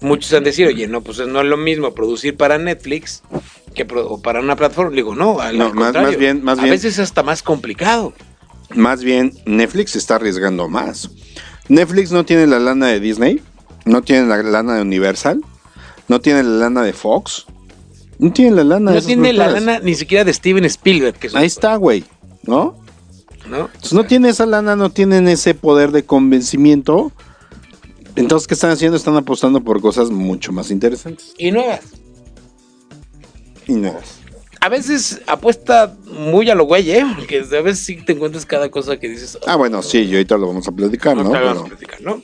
muchos han decir, oye, no, pues no es lo mismo producir para Netflix que para una plataforma. Digo, no, al, No, al más- contrario. más bien- más a bien- veces es hasta más complicado. más bien Netflix está arriesgando más. Netflix no tiene la lana de Disney, no tiene la lana de Universal, no tiene la lana de Fox, no tiene la lana de No esas tiene la lana ni siquiera de Steven Spielberg, que Ahí está, güey, ¿no? ¿no? Entonces, no tiene esa lana, no tienen ese poder de convencimiento Entonces, ¿qué están haciendo? Están apostando por cosas mucho más interesantes Y nuevas. A veces apuesta muy a lo güey, ¿eh? Porque a veces sí te encuentras cada cosa que dices. Ah, bueno, sí, y ahorita lo vamos a platicar, ¿no? Te vamos a Pero- platicar, ¿no?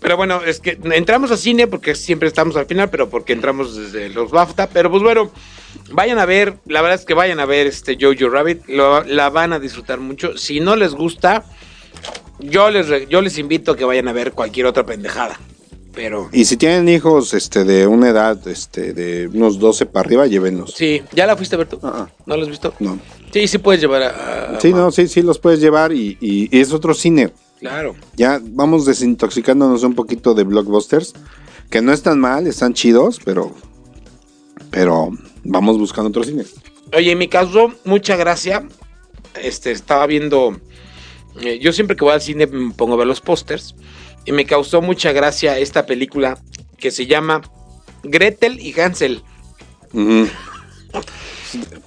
Pero bueno, es que entramos a cine porque siempre estamos al final, pero porque entramos desde los BAFTA. Pero pues bueno, vayan a ver, la verdad es que vayan a ver este Jojo Rabbit, lo- la van a disfrutar mucho. Si no les gusta, yo les, yo les invito a que vayan a ver cualquier otra pendejada. Pero Y si tienen hijos este, de una edad este, de unos 12 para arriba, llévenlos. sí, ¿ya la fuiste a ver tú? Ah, ah, ¿No la has visto? no. Sí, sí puedes llevar a... a- Sí, no, sí, sí, los puedes llevar y, y- y es otro cine. Claro. Ya vamos desintoxicándonos un poquito de blockbusters, que no están mal, están chidos, pero, pero vamos buscando otro cine. Oye, me causó mucha gracia. Este, estaba viendo. eh, yo siempre que voy al cine me pongo a ver los pósters. Y me causó mucha gracia esta película que se llama Gretel y Hansel.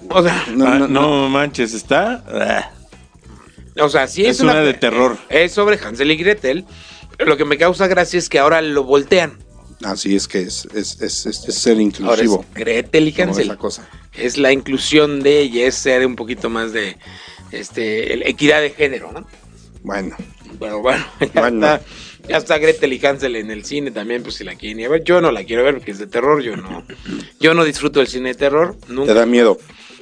O sea, No, Ah, no, no, manches, está. ah, o sea, sí es, Es una de terror. Es sobre Hansel y Gretel. Pero lo que me causa gracia es que ahora lo voltean. Así es que es, es, es- es- es ser Ahora es inclusivo. Gretel y Hansel. esa cosa. Es la inclusión de ella, es ser un poquito más de este, equidad de género, ¿no? Bueno, Bueno, bueno, ya, Bueno. Está, ya está Gretel y Hansel en el cine también, pues si la quieren ir a ver. Yo no la quiero ver porque es de terror, yo no. Yo no disfruto del cine de terror, nunca. te da miedo.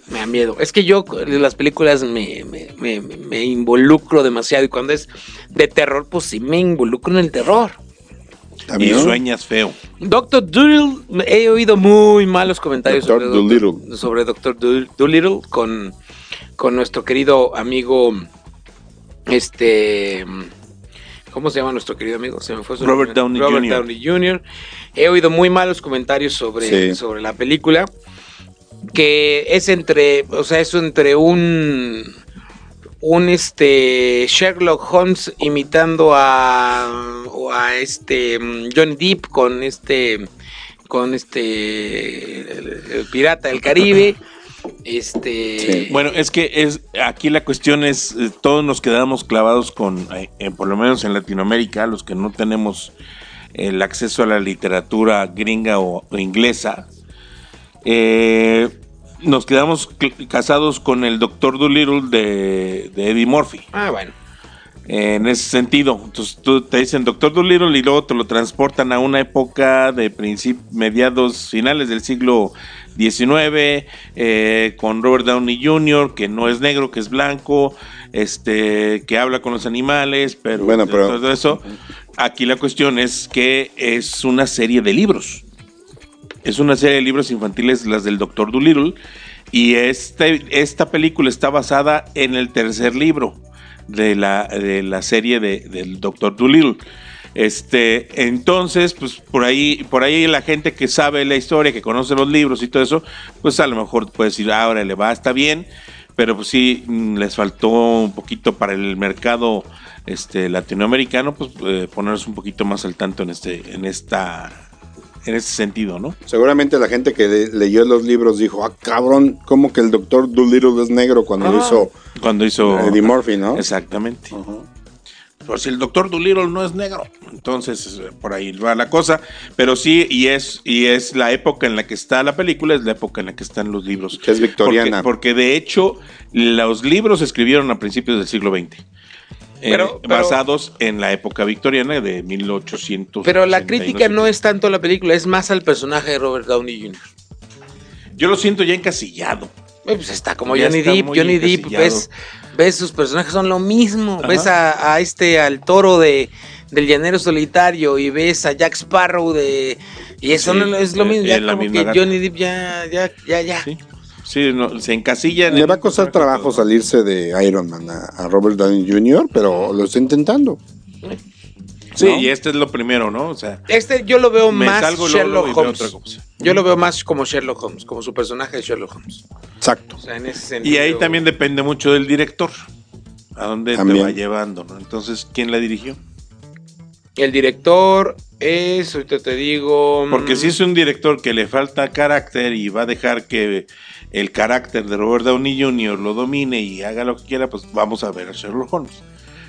Me da miedo. Es que yo las películas me, me, me- me involucro demasiado y cuando es de terror, pues sí me involucro en el terror. ¿Está y sueñas feo. Doctor Dolittle, he oído muy malos comentarios Dr. sobre. Doctor, sobre Doctor Dolittle con, con nuestro querido amigo, este, ¿cómo se llama nuestro querido amigo? Se me fue su Robert. Downey Robert Jr.. Downey Jr. He oído muy malos comentarios sobre, Sí. sobre la película, que es entre, o sea, es entre un un este Sherlock Holmes imitando a a este mm, Johnny Depp con este con este el- el pirata del Caribe este Sí. Bueno, es que es aquí la cuestión es eh, todos nos quedamos clavados con, eh, eh, por lo menos en Latinoamérica, los que no tenemos el acceso a la literatura gringa o, o inglesa, eh, nos quedamos casados con el Doctor Dolittle de, de Eddie Murphy. ah bueno En ese sentido, entonces tú te dicen Doctor Dolittle y luego te lo transportan a una época de principios, mediados, finales del siglo XIX, eh, con Robert Downey Jr., que no es negro, que es blanco, este, que habla con los animales, pero, Bueno, pero- todo eso. Aquí la cuestión es que es una serie de libros. Es una serie de libros infantiles, las del Doctor Dolittle, y este, esta película está basada en el tercer libro de la, de la serie de, del Doctor Dolittle. Este, entonces, pues por ahí, por ahí la gente que sabe la historia, que conoce los libros y todo eso, pues a lo mejor puede decir, "Ah, ahora le va, está bien, pero pues sí, mm, les faltó un poquito para el mercado este, latinoamericano, pues eh, ponerse un poquito más al tanto en este, en esta, en este sentido, ¿no? Seguramente la gente que le- leyó los libros dijo, ah, cabrón, ¿cómo que el doctor Dolittle es negro cuando Ah. hizo Cuando hizo Eddie Murphy, no? Exactamente. Por si el doctor Dolittle no es negro, entonces eh, por ahí va la cosa. Pero sí, y es, y es la época en la que está la película, es la época en la que están los libros. Que es victoriana. Porque, porque de hecho, los libros se escribieron a principios del siglo XX. Eh, Pero- basados en la época victoriana de 1800. pero la crítica no es tanto a la película es más al personaje de Robert Downey Jr. Yo lo siento ya encasillado. Eh, Pues está como Ya Johnny está Depp, Johnny Depp, ves, ves sus personajes son lo mismo, Ajá. ves a, a este, al toro de, del llanero solitario y ves a Jack Sparrow de, y eso Sí, no es lo eh, mismo, ya como que. Johnny Depp ya, ya, ya, ya. Sí, sí no, se encasilla en Le el va a costar trabajo salirse de Iron Man a, a Robert Downey Jr., pero lo está intentando. Sí, ¿no? y este es lo primero, ¿no? O sea, Este yo lo veo más Sherlock veo Holmes. Yo lo veo más como Sherlock Holmes, como su personaje de Sherlock Holmes. Exacto. O sea, en ese sentido. Y ahí también depende mucho del director. A dónde También. te va llevando, ¿no? Entonces, ¿quién la dirigió? El director es, ahorita te digo. Porque mm, si es un director que le falta carácter y va a dejar que el carácter de Robert Downey Jr. lo domine y haga lo que quiera, pues vamos a ver a Sherlock Holmes.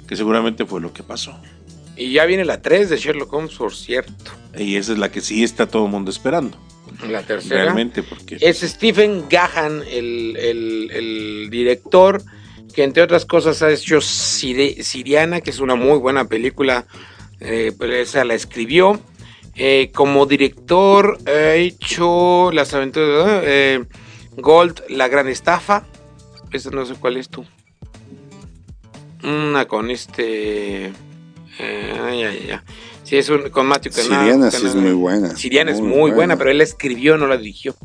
Que seguramente fue lo que pasó. Y ya viene la 3 de Sherlock Holmes, por cierto. Y esa es la que sí está todo el mundo esperando. La tercera. Realmente, porque. Es Stephen Gahan, el, el- el director, que entre otras cosas ha hecho Siri- Siriana, que es una muy buena película, eh, pero esa la escribió. Eh, como director ha hecho Las aventuras de eh, Gold, La Gran Estafa. Esa no sé cuál es tú. Una con este... eh, ay, ay, ay. Sí, es un, con Matthew Siriana sí es muy buena. Siriana es muy buena, pero él la escribió, no la dirigió.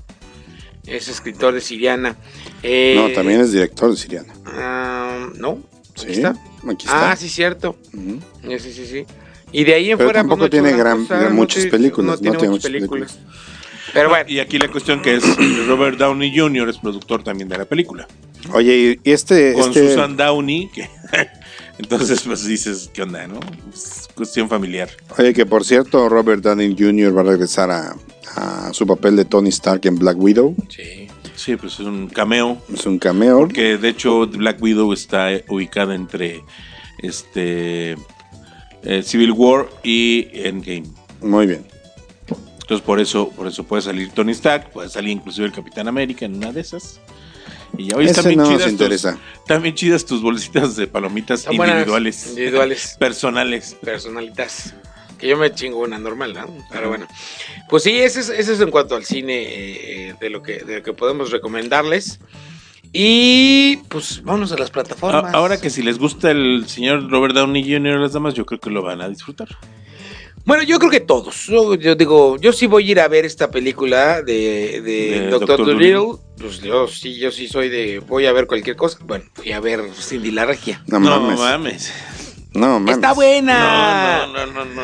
Es escritor de Siriana. Eh, No, también es director de Siriana. ah, no, Sí, aquí está. aquí está. Ah, sí, cierto. Sí, sí, sí. Y de ahí en Pero fuera. tampoco no tiene gran muchas películas, No tiene no tiene muchas muchas películas. Pero bueno, Y aquí la cuestión que es Robert Downey Jr. es productor también de la película. Oye, y este, Con este Susan Downey, que entonces pues dices, ¿qué onda, no? Es cuestión familiar. oye, que por cierto, Robert Downey Jr. va a regresar a, a su papel de Tony Stark en Black Widow. sí. Sí, pues es un cameo. Es un cameo. Porque de hecho Black Widow está ubicada entre este eh, Civil War y Endgame. Muy bien. Entonces por eso, por eso puede salir Tony Stark, puede salir inclusive el Capitán América en una de esas. Y ya hoy están bien no nos chidas tus- bien chidas tus bolsitas de palomitas Son buenas, individuales. individuales. Personales. Personalitas. Que yo me chingo una normal, ¿no? Pero bueno. Pues sí, ese es, ese es en cuanto al cine eh, de, lo que, de lo que podemos recomendarles. Y pues vámonos a las plataformas. Ahora que si les gusta el señor Robert Downey Jr. a las damas, yo creo que lo van a disfrutar. Bueno, yo creo que todos. Yo, yo digo, yo sí voy a ir a ver esta película de, de De Doctor. Dolittle. Pues yo sí, yo sí soy de voy a ver cualquier cosa. Bueno, fui a ver Cindy la Regia. No, No mames. mames. No mames. Está buena. No, no, no, no.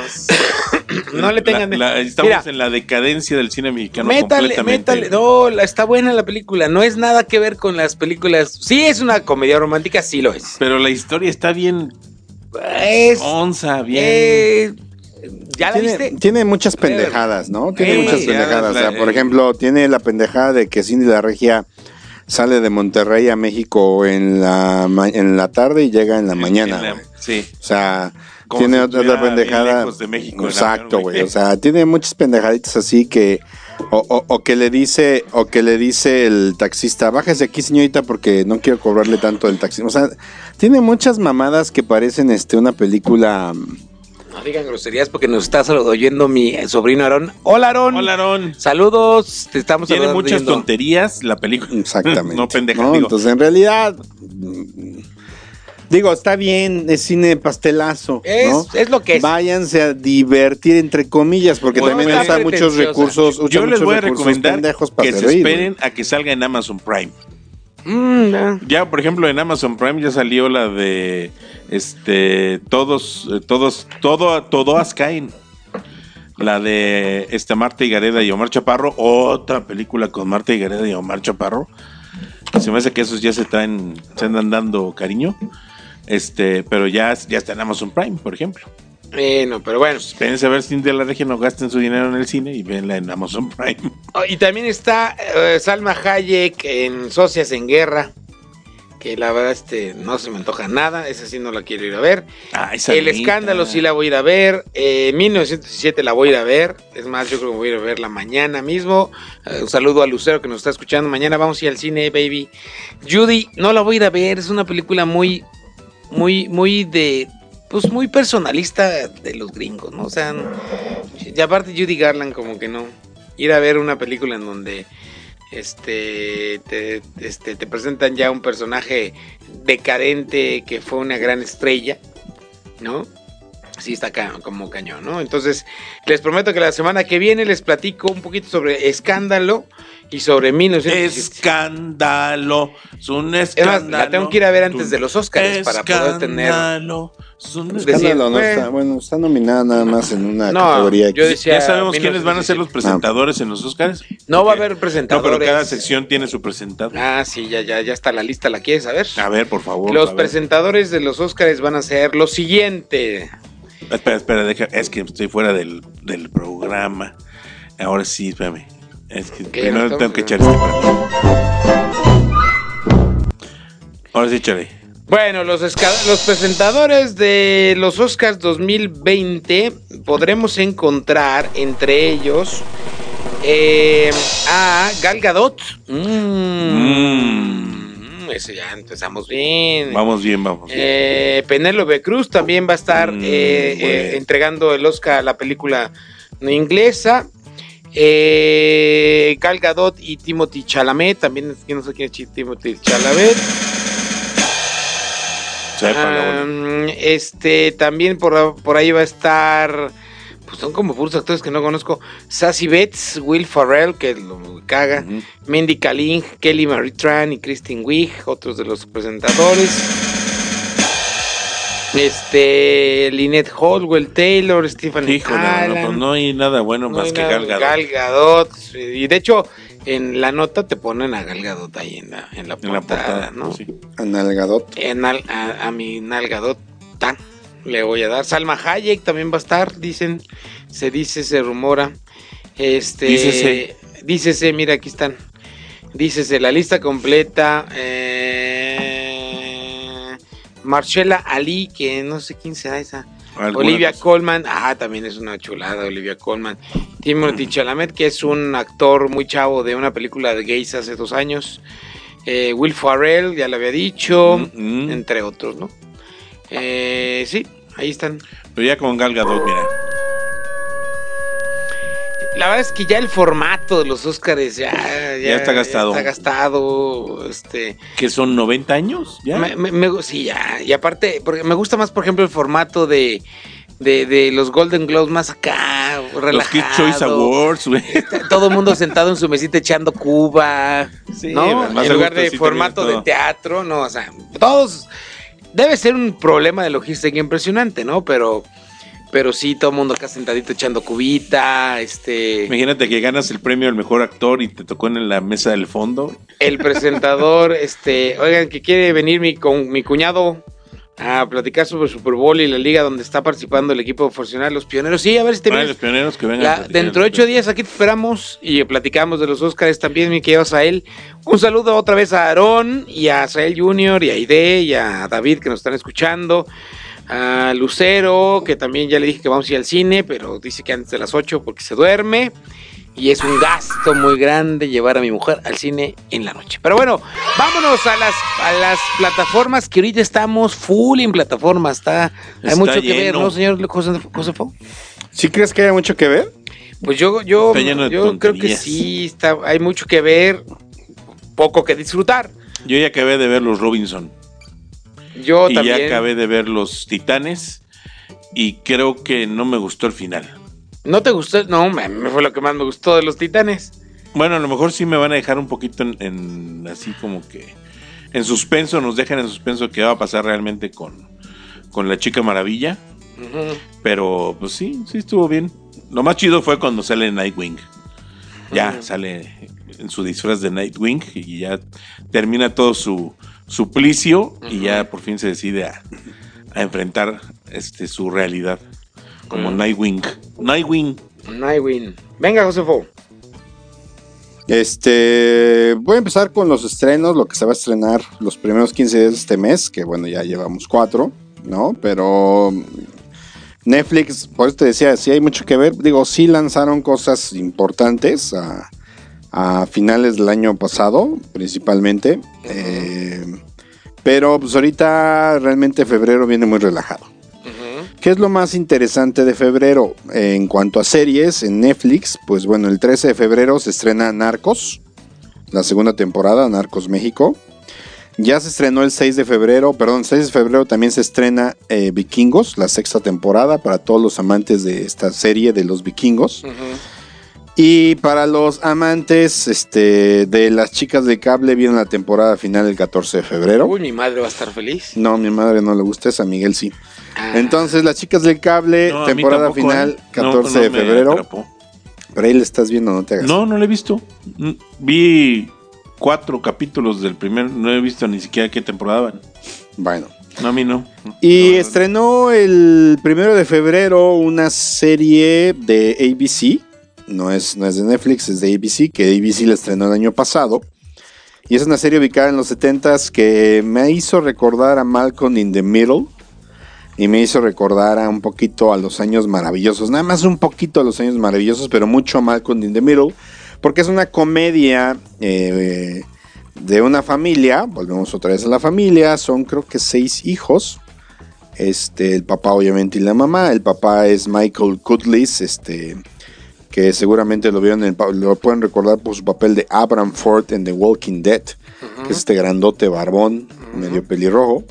No le tengan- La- la- estamos Mira. en la decadencia del cine mexicano Métale, completamente. métale. No, la- está buena la película. No es nada que ver con las películas. Sí es una comedia romántica, sí lo es. Pero la historia está bien Es. onza, bien. eh, ¿Ya la Tiene, viste? tiene muchas pendejadas, ¿no? Tiene Eh, muchas ya, pendejadas. O sea, por ejemplo, tiene la pendejada de que Cindy la Regia sale de Monterrey a México en la, en la tarde y llega en la mañana. En la- güey. Sí. O sea, Como tiene si otra, pendejada. lejos de México en Exacto, güey. O sea, tiene muchas pendejaditas así que. O, o- o que le dice, o que le dice el taxista, bájese aquí, señorita, porque no quiero cobrarle tanto el taxi. O sea, tiene muchas mamadas que parecen este una película. mm, No digan groserías porque nos está oyendo mi sobrino Aarón. Hola, Aarón. Hola, Aaron. Saludos. Te estamos Tiene muchas tonterías la película. Exactamente. no pendeja. ¿no? digo. Entonces, en realidad. Digo, está bien, es cine pastelazo. Es, ¿no? es lo que es. Váyanse a divertir, entre comillas, porque Bueno, también está muchos recursos. Yo les voy a recomendar que se esperen a que salga en Amazon Prime. Mm. Ya, por ejemplo, en Amazon Prime ya salió la de este todos eh, todos todo todas caen. La de este Marta Higareda y Omar Chaparro, otra película con Marta Higareda y Omar Chaparro. Se me hace que esos ya se traen se andan dando cariño. Este, pero ya ya está en Amazon Prime, por ejemplo. Bueno, pero bueno. Espérense a ver si de la región no gasten su dinero en el cine y venla en Amazon Prime. Oh, y también está eh, Salma Hayek en Socias en Guerra. Que la verdad este, no se me antoja nada. Esa sí no la quiero ir a ver. Ah, esa El escándalo sí la voy a ir a ver. Eh, 1917 la voy a ir a ver. Es más, yo creo que voy a ir a verla mañana mismo. Eh, un saludo a Lucero que nos está escuchando. Mañana vamos a ir al cine, baby. Judy, no la voy a ir a ver. Es una película muy, muy, muy de. Pues muy personalista de los gringos, ¿no? O sea, y aparte Judy Garland, como que no. Ir a ver una película en donde este te, este, te presentan ya un personaje decadente que fue una gran estrella, ¿no? Sí, está ca- como cañón, ¿no? Entonces, les prometo que la semana que viene les platico un poquito sobre Escándalo y sobre 1917. Escándalo, es un Es escándalo. más, la tengo que ir a ver antes de los Oscars para poder tener... Escándalo, es un Escándalo no bueno. está, bueno, está nominada nada más en una No, categoría. yo decía- Ya sabemos quiénes van a ser 1917. los presentadores en los Oscars. No va a haber No, presentadores. pero cada sección tiene su presentador. Ah, sí, ya, ya, ya está la lista, ¿la quieres saber? A ver, por favor. Los presentadores de los Oscars van a ser lo siguiente. Espera, espera, deja, es que estoy fuera del, del programa. Ahora sí, espérame. Es que ¿Qué? primero ¿No tengo que echar este Ahora sí, échale. Bueno, los, los presentadores de los Oscars 2020 podremos encontrar entre ellos eh, a Gal Gadot. Mm, Ese ya empezamos bien. Vamos bien, vamos bien. Eh, Penélope Cruz también va a estar Mm, eh, eh, entregando el Oscar a la película inglesa. Eh, Gal Gadot y Timothy Chalamet, también no sé quién es Timothy Chalamet. Este también por, por ahí va a estar, pues son como puros actores que no conozco. Sassy Betts, Will Farrell, que lo caga. Mandy Kaling, Kelly Marie Tran y Kristen Wiig, otros de los presentadores. Este, Lynette Hollwell Taylor, Stephanie Híjole, Allen, pues no hay nada bueno no más que Gal Gadot. Gal Gadot, Y de hecho, en la nota te ponen a Gal Gadot ahí en la, en la En la portada, ¿no? sí. Analgadot. En al- a, a mi Nalgadot tan le voy a dar. Salma Hayek también va a estar, dicen, se dice, se rumora. Este, Dícese. dícese, mira, aquí están. Dícese la lista completa. Eh, Marcella Ali, que no sé quién será esa. Olivia cosa. Colman, ah, también es una chulada, Olivia Colman. Timothy Chalamet, que es un actor muy chavo de una película de gays hace dos años. Eh, Will Farrell, ya lo había dicho, Mm, mm. entre otros, ¿no? Eh, sí, ahí están. Pero ya con Gal Gadot, mira. La verdad es que ya el formato de los Oscars ya, ya, está gastado. está gastado. Este, Que son 90 años, ¿ya? me- me- me- sí, ya. Y aparte, porque me gusta más, por ejemplo, el formato de, de, de los Golden Globes más acá, relajado. Los Kid Choice Awards, güey. Todo el mundo sentado en su mesita echando cuba, Sí, en lugar de formato de teatro, no, o sea, todos debe ser un problema de logística impresionante, ¿no? Pero pero sí todo el mundo acá sentadito echando cubita, este Imagínate que ganas el premio al mejor actor y te tocó en la mesa del fondo. el presentador, este, oigan que quiere venir mi con mi cuñado a platicar sobre Super Bowl y la liga donde está participando el equipo profesional, los pioneros. Sí, a ver si te los pioneros que vengan. La- dentro de ocho días aquí te esperamos y platicamos de los Óscares también, mi querido Sael. Un saludo otra vez a Aarón y a Sael Junior y a Ide y a David que nos están escuchando. A Lucero, que también ya le dije que vamos a ir al cine, pero dice que antes de las 8 porque se duerme. Y es un gasto muy grande llevar a mi mujer al cine en la noche. Pero bueno, vámonos a las, a las plataformas que ahorita estamos full en plataformas. Está, hay mucho que ver. ¿no, señor José- Josefo? ¿Sí crees que hay mucho que ver? Pues yo, yo, yo creo que sí, está, hay mucho que ver, poco que disfrutar. Yo ya acabé de ver los Robinson. Yo y también. ya acabé de ver los Titanes. Y creo que no me gustó el final. ¿No te gustó? No, me, fue lo que más me gustó de los Titanes. Bueno, a lo mejor sí me van a dejar un poquito en, en así como que en suspenso, nos dejan en suspenso qué va a pasar realmente con, con la chica maravilla. Pero pues sí, sí estuvo bien. Lo más chido fue cuando sale Nightwing. Ya sale en su disfraz de Nightwing y ya termina todo su suplicio y ya por fin se decide a, a enfrentar este su realidad como Ujú. Nightwing. Nightwing. Nightwing. Venga, Josefo. Este, voy a empezar con los estrenos, lo que se va a estrenar los primeros 15 días de este mes, que bueno, ya llevamos cuatro, ¿no? Pero Netflix, por eso te decía, sí hay mucho que ver. Digo, sí lanzaron cosas importantes a, a finales del año pasado, principalmente. Eh, pero pues ahorita realmente febrero viene muy relajado. ¿Qué es lo más interesante de febrero? Eh, en cuanto a series en Netflix, pues bueno, el 13 de febrero se estrena Narcos, la segunda temporada, Narcos México. Ya se estrenó el 6 de febrero, perdón, el 6 de febrero también se estrena eh, Vikingos, la sexta temporada, para todos los amantes de esta serie de los vikingos. Y para los amantes este, de las chicas de cable, viene la temporada final el 14 de febrero. Uy, mi madre va a estar feliz. No, a mi madre no le gusta esa, a Miguel sí. Ah, Entonces, las chicas del cable, No, temporada tampoco, final, ¿eh? 14 No, no de febrero. Pero ahí le estás viendo, no te hagas. No, no lo he visto. Mm, Vi cuatro capítulos del primer, no he visto ni siquiera qué temporada van. Bueno. No, a mí no. Y No, estrenó el primero de febrero una serie de ABC. No es, no es de Netflix, es de ABC, que ABC la estrenó el año pasado. Y es una serie ubicada en los 70s que me hizo recordar a Malcolm in the Middle. Y me hizo recordar a un poquito a los años maravillosos. Nada más un poquito a los años maravillosos, pero mucho a Malcolm in the Middle. Porque es una comedia eh, de una familia. Volvemos otra vez a la familia. Son creo que seis hijos. Este, el papá obviamente y la mamá. El papá es Michael Cutlass, este, que seguramente lo vieron, en el, lo pueden recordar por su papel de Abraham Ford en The Walking Dead, que es este grandote barbón, medio pelirrojo.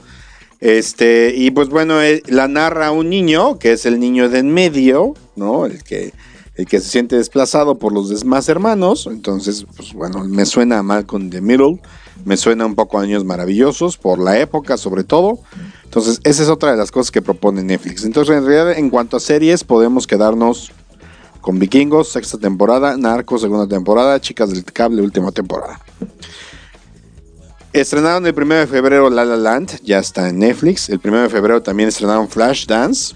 Este, y pues bueno, eh, la narra un niño, que es el niño de en medio, ¿no? El que, el que se siente desplazado por los demás hermanos. Entonces, pues bueno, me suena a Malcolm the Middle, me suena un poco a Años Maravillosos, por la época sobre todo. Entonces, esa es otra de las cosas que propone Netflix. Entonces, en realidad, en cuanto a series, podemos quedarnos con Vikingos, sexta temporada, Narcos, segunda temporada, Chicas del Cable, última temporada. Estrenaron el 1 de febrero La La Land, ya está en Netflix. El 1 de febrero también estrenaron Flash Dance.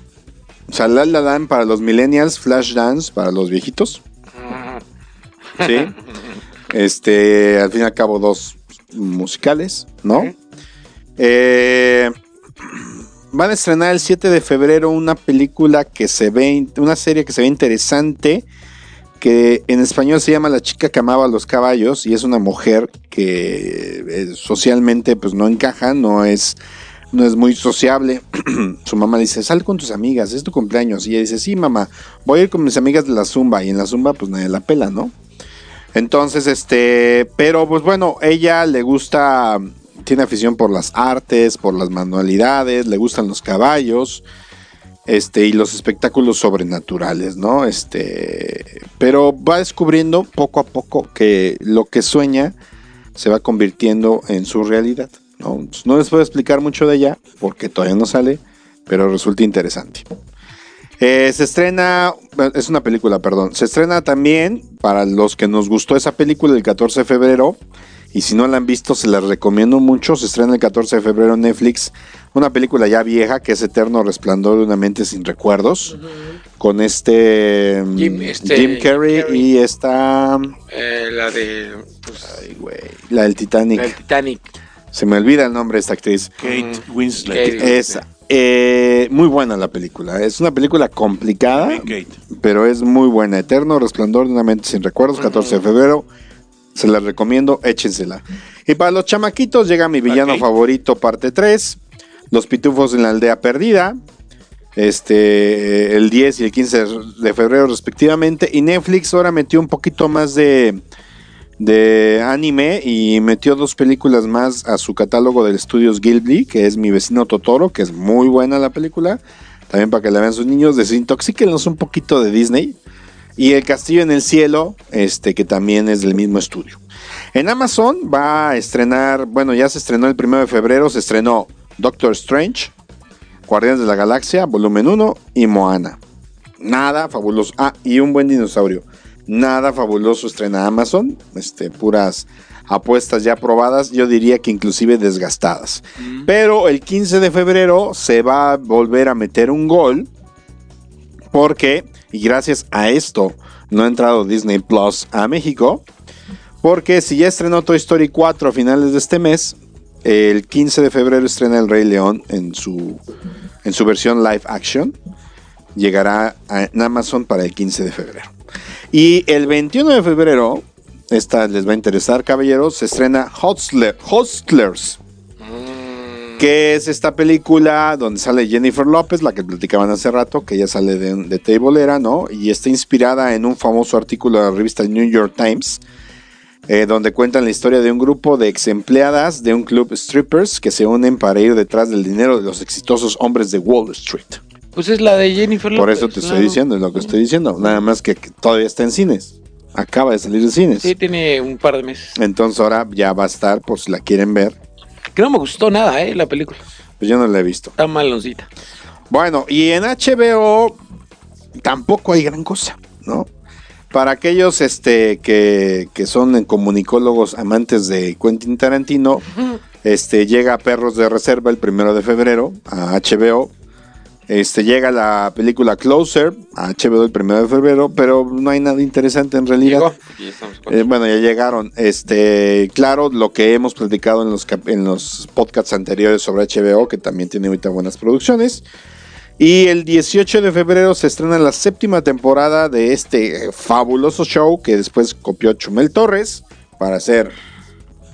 O sea, La La Land para los millennials, Flash Dance para los viejitos. Sí. Este, al fin y al cabo, dos musicales, ¿no? Eh, van a estrenar el 7 de febrero una película que se ve, una serie que se ve interesante, que en español se llama La chica que amaba a los caballos y es una mujer que eh, socialmente pues no encaja, no es, no es muy sociable. Su mamá dice, sal con tus amigas, es tu cumpleaños. Y ella dice, sí mamá, voy a ir con mis amigas de la zumba y en la zumba pues nadie la pela, ¿no? Entonces, este, pero pues bueno, ella le gusta tiene afición por las artes, por las manualidades, le gustan los caballos, este, y los espectáculos sobrenaturales, ¿no? Este, pero va descubriendo poco a poco que lo que sueña se va convirtiendo en su realidad, ¿no? No les puedo explicar mucho de ella porque todavía no sale, pero resulta interesante. Eh, se estrena, es una película, perdón, se estrena también para los que nos gustó esa película el 14 de febrero y si no la han visto, se la recomiendo mucho. Se estrena el 14 de febrero en Netflix. Una película ya vieja que es Eterno Resplandor de una mente sin recuerdos. Con este Jim, mm, este, Jim Carrey, Carrey. y esta. Eh, la de. pues, Ay, güey. La del Titanic. la del Titanic. Se me olvida el nombre de esta actriz. Kate Mm, Winslet. Kate. Esa. Eh, muy buena la película. Es una película complicada, pero es muy buena. Eterno Resplandor de una mente sin recuerdos, 14 de febrero. Se la recomiendo, échensela. Y para los chamaquitos llega mi villano favorito, parte 3. Los pitufos en la aldea perdida. Este, el 10 y el 15 de febrero respectivamente. Y Netflix ahora metió un poquito más de, de anime y metió dos películas más a su catálogo del estudios Ghibli, que es Mi vecino Totoro, que es muy buena la película. También para que la vean sus niños, desintoxíquenos un poquito de Disney. Y El Castillo en el Cielo, este que también es del mismo estudio. En Amazon va a estrenar, bueno, ya se estrenó el 1 de febrero, se estrenó Doctor Strange, Guardianes de la Galaxia, volumen 1 y Moana. Nada fabuloso. Ah, y un buen dinosaurio. Nada fabuloso estrena Amazon. Este, puras apuestas ya probadas. Yo diría que inclusive desgastadas. Pero el 15 de febrero se va a volver a meter un gol. Porque, y gracias a esto, no ha entrado Disney Plus a México. Porque si ya estrenó Toy Story 4 a finales de este mes, el 15 de febrero estrena El Rey León en su, en su versión live action. Llegará a- en Amazon para el 15 de febrero. Y el 21 de febrero, esta les va a interesar, caballeros, se estrena Hostler- Hostlers. Que es esta película donde sale Jennifer López, la que platicaban hace rato, que ya sale de, de Tableera, ¿no? Y está inspirada en un famoso artículo de la revista New York Times, eh, donde cuentan la historia de un grupo de ex empleadas de un club strippers que se unen para ir detrás del dinero de los exitosos hombres de Wall Street. Pues es la de Jennifer Por López, eso te estoy diciendo, es lo que estoy diciendo. Nada más que, que todavía está en cines. Acaba de salir de cines. Sí, tiene un par de meses. Entonces ahora ya va a estar, por si la quieren ver. Que no me gustó nada, ¿eh? La película. Pues yo no la he visto. Está maloncita. Bueno, y en HBO tampoco hay gran cosa, ¿no? Para aquellos este, que, que son comunicólogos amantes de Quentin Tarantino, este, llega Perros de Reserva el primero de febrero a HBO. Este, llega la película Closer a HBO el primero de febrero, pero no hay nada interesante en realidad. Eh, bueno, ya llegaron. Este, claro, lo que hemos platicado en los, en los podcasts anteriores sobre HBO, que también tiene ahorita buenas producciones. Y el 18 de febrero se estrena la séptima temporada de este eh, fabuloso show que después copió Chumel Torres para hacer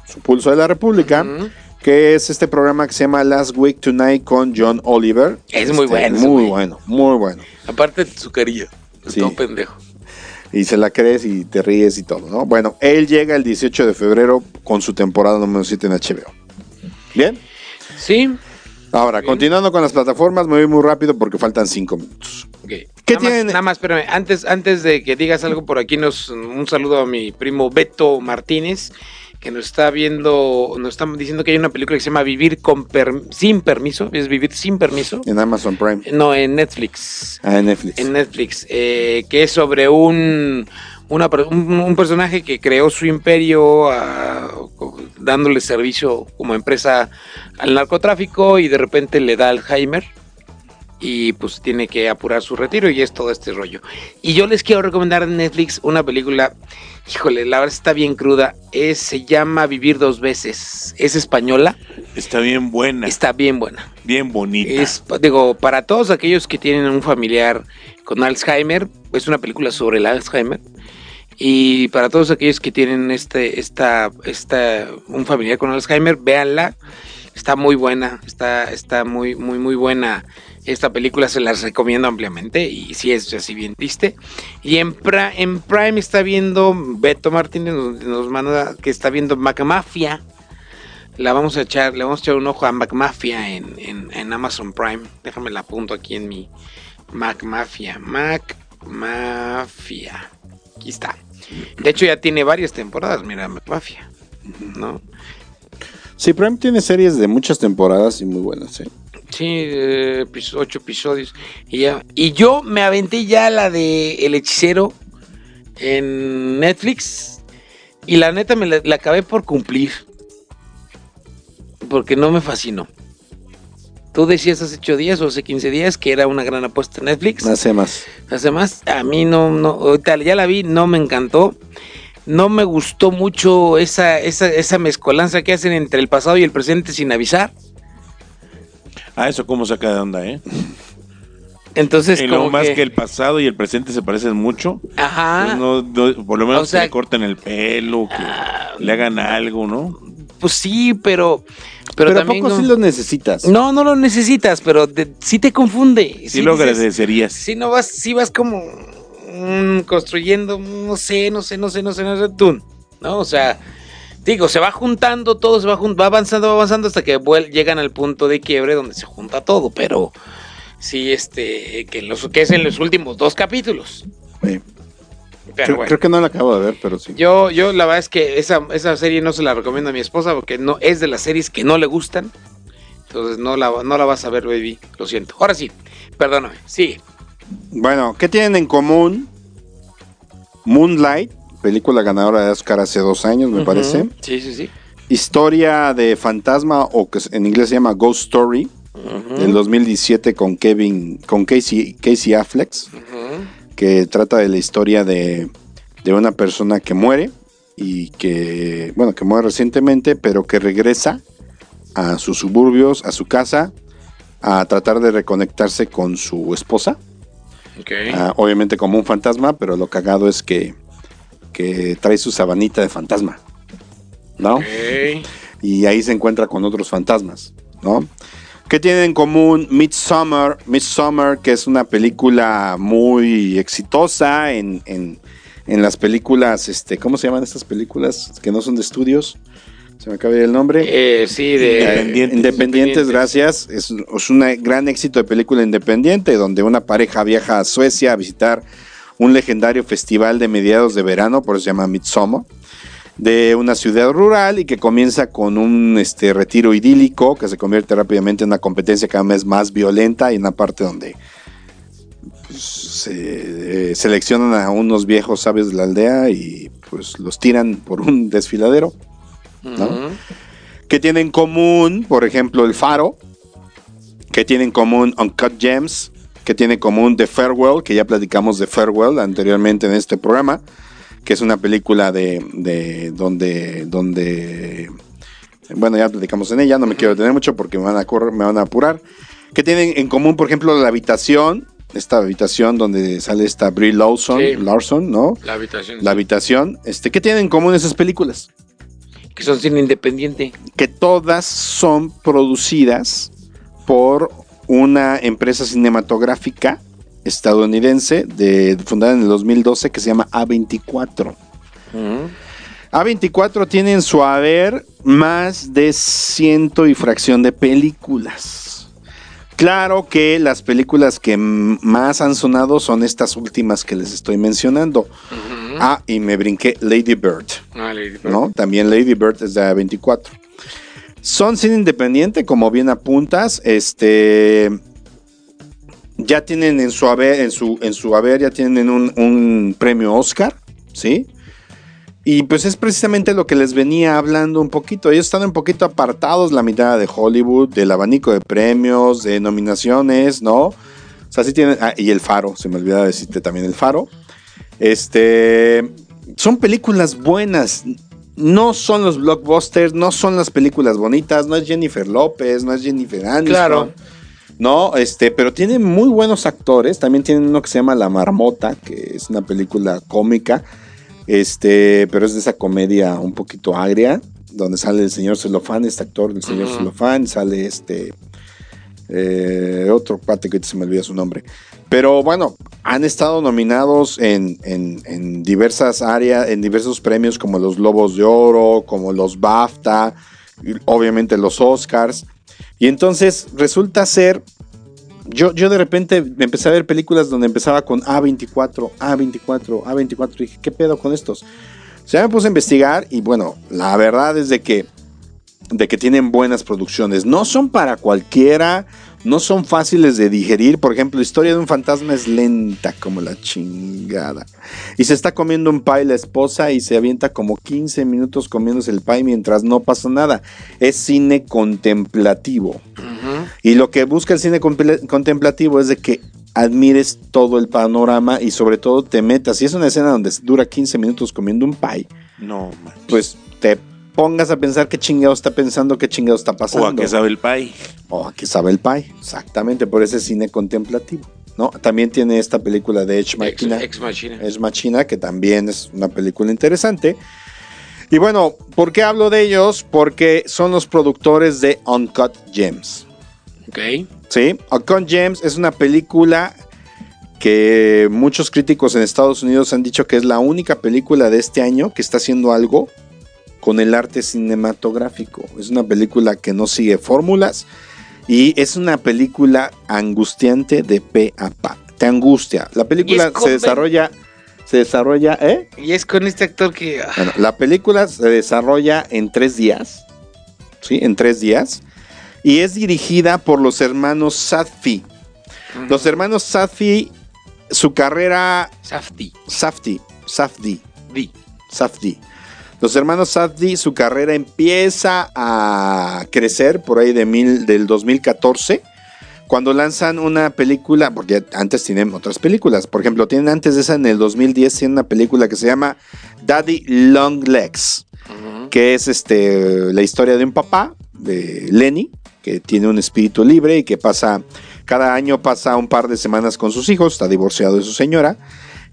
su pulso de la República. Ujú. Que es este programa que se llama Last Week Tonight con John Oliver. Es muy Este, bueno Muy bueno, muy bueno. Aparte de su carilla. Es Sí. todo pendejo. y se la crees y te ríes y todo, ¿no? Bueno, él llega el 18 de febrero con su temporada número 7 en HBO. Bien, Sí. ahora, Bien. continuando con las plataformas, me voy muy rápido porque faltan 5 minutos. ok. ¿Qué nada tienen? Más, nada más, espérame. Antes, antes de que digas algo por aquí, nos, un saludo a mi primo Beto Martínez, que nos está viendo, nos está diciendo que hay una película que se llama Vivir con per- sin permiso. Es Vivir sin permiso. En Amazon Prime, No, en Netflix. ah, en Netflix. en Netflix, eh, que es sobre un, una un, un personaje que creó su imperio ah, dándole servicio como empresa al narcotráfico y de repente le da Alzheimer y pues tiene que apurar su retiro y es todo este rollo. Y yo les quiero recomendar en Netflix una película, híjole, la verdad está bien cruda, es, se llama Vivir dos veces, es española, Está bien buena, está bien buena. bien bonita. Es, digo, para todos aquellos que tienen un familiar con Alzheimer, es una película sobre el Alzheimer. Y para todos aquellos que tienen este, esta, esta, un familiar con Alzheimer, véanla. Está muy buena, está, está muy, muy, muy buena. Esta película se las recomiendo ampliamente y sí es así bien triste. Y en, Prime está viendo Beto Martínez, nos, manda que está viendo MacMafia. La vamos a echar, le vamos a echar un ojo a MacMafia en, en, en Amazon Prime. Déjame la apunto aquí en mi MacMafia. MacMafia. Aquí está. De hecho ya tiene varias temporadas, mira, MacMafia. ¿No? Sí, Prime tiene series de muchas temporadas y muy buenas, ¿eh? Sí, eh, ocho episodios. Y, ya, y yo me aventé ya la de El Hechicero en Netflix. Y la neta me la, la acabé por cumplir. Porque no me fascinó. Tú decías hace 8 días o hace 15 días que era una gran apuesta en Netflix. Hace más. Además, a mí no, no, ahorita ya la vi, no me encantó. No me gustó mucho esa, esa, esa mezcolanza que hacen entre el pasado y el presente sin avisar. Ah, eso cómo saca de onda, ¿eh? Entonces, en lo como más que- que... el pasado y el presente se parecen mucho. Ajá. pues no- no- por lo menos O sea- que le corten el pelo, que Ah, le hagan algo, ¿no? Pues sí, pero. Pero, Pero, también. ¿a poco no, sí lo necesitas? no, no lo necesitas, pero te- sí te confunde. Sí, lo dices- agradecerías. Sí, no vas, sí vas como mm, construyendo, no sé, no sé, no sé, no sé, no sé, tú, ¿no? O sea, digo, se va juntando todo, se va, va avanzando, va avanzando hasta que llegan al punto de quiebre donde se junta todo, pero sí, este, que, los, que es en los últimos dos capítulos. Sí. Pero creo, bueno. creo que no la acabo de ver, pero sí. Yo, yo la verdad es que esa, esa serie no se la recomiendo a mi esposa porque no es de las series que no le gustan. Entonces no la, no la vas a ver, baby. Lo siento. Ahora sí, perdóname. Sigue. Bueno, ¿qué tienen en común? Moonlight, película ganadora de Oscar hace dos años, me parece. Sí, sí, sí. Historia de fantasma, o que en inglés se llama Ghost Story, Ujú. del 2017 con Kevin, con Casey, Casey Affleck, que trata de la historia de, de una persona que muere y que, bueno, que muere recientemente, pero que regresa a sus suburbios, a su casa, a tratar de reconectarse con su esposa. Ok. Ah, obviamente como un fantasma, pero lo cagado es que, que trae su sabanita de fantasma, ¿no? Y ahí se encuentra con otros fantasmas, ¿no? ¿Qué tienen en común Midsommar? Midsommar, que es una película muy exitosa en, en- en las películas, este, ¿cómo se llaman estas películas que no son de estudios? Se me acaba el nombre. Eh, sí, de. Independientes. independientes, gracias. Es, es un gran éxito de película independiente donde una pareja viaja a Suecia a visitar un legendario festival de mediados de verano, por eso se llama Midsommar, de una ciudad rural y que comienza con un este, retiro idílico que se convierte rápidamente en una competencia cada vez más violenta y una parte donde pues, se eh, seleccionan a unos viejos sabios de la aldea y pues los tiran por un desfiladero. Ujú. que tiene en común, por ejemplo, El Faro. que tiene en común Uncut Gems, que tiene en común The Farewell, que ya platicamos de Farewell anteriormente en este programa, que es una película de, de donde, donde, bueno, ya platicamos en ella, no me quiero detener mucho porque me van a, correr, me van a apurar, que tienen en común, por ejemplo, la habitación, esta habitación donde sale esta Brie Lawson, Sí. Larson, ¿no? La habitación. La habitación, este, ¿qué tienen en común esas películas? que son cine independiente. que todas son producidas por una empresa cinematográfica estadounidense de, fundada en el 2012 que se llama A24. A24 tiene en su haber más de ciento y fracción de películas. Claro que las películas que más han sonado son estas últimas que les estoy mencionando. Ah, y me brinqué Lady Bird. Ah, Lady Bird. ¿no? También Lady Bird es de A24. Son cine independiente, como bien apuntas. Este. Ya tienen en su haber, en su, en su haber, ya tienen un, premio Oscar, ¿sí? Y pues es precisamente lo que les venía hablando un poquito. Ellos están un poquito apartados la mitad de Hollywood, del abanico de premios, de nominaciones, ¿no? O sea, sí tienen. ah, y el Faro, se me olvidaba decirte también el Faro. Este. Son películas buenas. No son los blockbusters, no son las películas bonitas, no es Jennifer López, no es Jennifer Aniston. Claro. No, este, pero tienen muy buenos actores. También tienen uno que se llama La Marmota, que es una película cómica. Este, pero es de esa comedia un poquito agria, donde sale el señor Celofán, este actor del señor Ujú. Celofán, sale este eh, otro pate que se me olvida su nombre. Pero bueno, han estado nominados en, en- en diversas áreas, en diversos premios como los Globos de Oro, como los BAFTA, obviamente los Oscars. Y entonces resulta ser, yo, yo de repente empecé a ver películas donde empezaba con A24, A24, A24, y dije, ¿qué pedo con estos? O sea, me puse a investigar y bueno, la verdad es de que, de que tienen buenas producciones. No son para cualquiera, no son fáciles de digerir. Por ejemplo, la historia de un fantasma es lenta como la chingada. Y se está comiendo un pie la esposa y se avienta como 15 minutos comiéndose el pie mientras no pasa nada. Es cine contemplativo. Y lo que busca el cine contemplativo es de que admires todo el panorama y sobre todo te metas. Si es una escena donde dura 15 minutos comiendo un pie, No, man. pues te pongas a pensar qué chingado está pensando, qué chingado está pasando. O a qué sabe el pay. O a qué sabe el pie. Exactamente, por ese cine contemplativo. ¿no? También tiene esta película de Edge Ex, Machina. Ex Machina. Es Machina, que también es una película interesante. Y bueno, ¿por qué hablo de ellos? Porque son los productores de Uncut Gems. Ok. ¿sí? Uncut Gems es una película que muchos críticos en Estados Unidos han dicho que es la única película de este año que está haciendo algo con el arte cinematográfico. Es una película que no sigue fórmulas y es una película angustiante de pe a pa. Te angustia. La película se desarrolla, se desarrolla, ¿eh? Y es con este actor que. ah, Bueno, la película se desarrolla en tres días. ¿Sí? En tres días. Y es dirigida por los hermanos Sadfi. Los hermanos Sadfi, su carrera. Safti. Safdi. Di. Safdi. Los hermanos Safdi, su carrera empieza a crecer por ahí de mil, del 2014. Cuando lanzan una película, porque antes tienen otras películas. Por ejemplo, tienen antes de esa en el 2010, tienen una película que se llama Daddy Long Legs que es este la historia de un papá, de Lenny, que tiene un espíritu libre y que pasa, cada año pasa un par de semanas con sus hijos, está divorciado de su señora,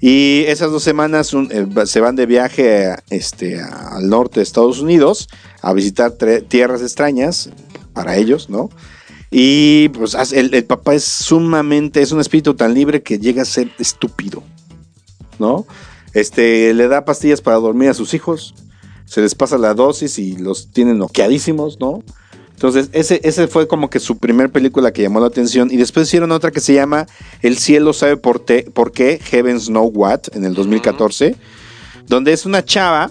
y esas dos semanas eh, se van de viaje este, al norte de Estados Unidos a visitar tierras extrañas para ellos, ¿no? Y pues el, el papá es sumamente, es un espíritu tan libre que llega a ser estúpido, ¿no? Este, le da pastillas para dormir a sus hijos, se les pasa la dosis y los tienen noqueadísimos, ¿no? Entonces, ese, ese fue como que su primer película que llamó la atención. Y después hicieron otra que se llama El cielo sabe por, te- por qué, Heavens Know What, en el 2014, donde es una chava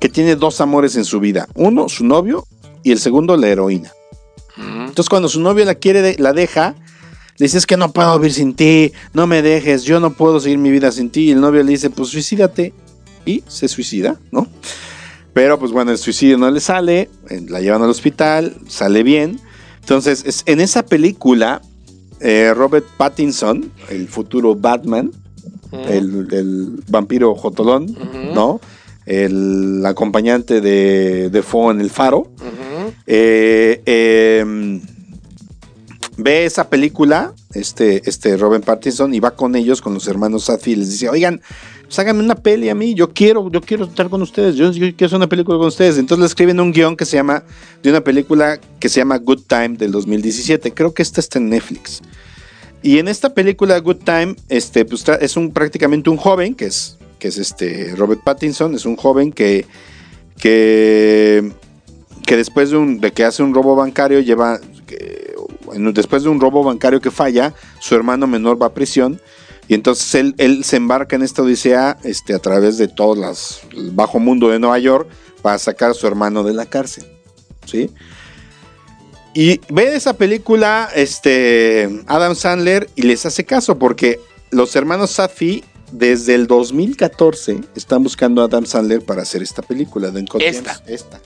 que tiene dos amores en su vida. Uno, su novio, y el segundo, la heroína. Entonces, cuando su novio la quiere, la deja, le dice, es que no puedo vivir sin ti, no me dejes, yo no puedo seguir mi vida sin ti. Y el novio le dice, pues suicídate. Y se suicida, ¿no? Pero pues bueno, el suicidio no le sale, eh, la llevan al hospital, sale bien, Entonces, es- en esa película, eh, Robert Pattinson, el futuro Batman, el, el vampiro Jotolón. ¿no? El acompañante de, de Fo en el faro. Eh, eh, ve esa película, este, este Robert Pattinson, y va con ellos, con los hermanos Safi, y les dice, oigan, háganme una peli a mí, yo quiero, yo quiero estar con ustedes, yo, yo quiero hacer una película con ustedes. Entonces le escriben un guion que se llama, de una película que se llama Good Time del 2017. Creo que esta está en Netflix. Y en esta película Good Time, este, pues, es un, prácticamente un joven, que es, que es este Robert Pattinson, es un joven que, que, que después de, un, de que hace un robo bancario, lleva, que- después de un robo bancario que falla, su hermano menor va a prisión. Y entonces él, él se embarca en esta odisea este, a través de todo las, el bajo mundo de Nueva York para sacar a su hermano de la cárcel. ¿Sí? Y ve esa película este, Adam Sandler y les hace caso porque los hermanos Safi desde el 2014 están buscando a Adam Sandler para hacer esta película de Esta. Esta.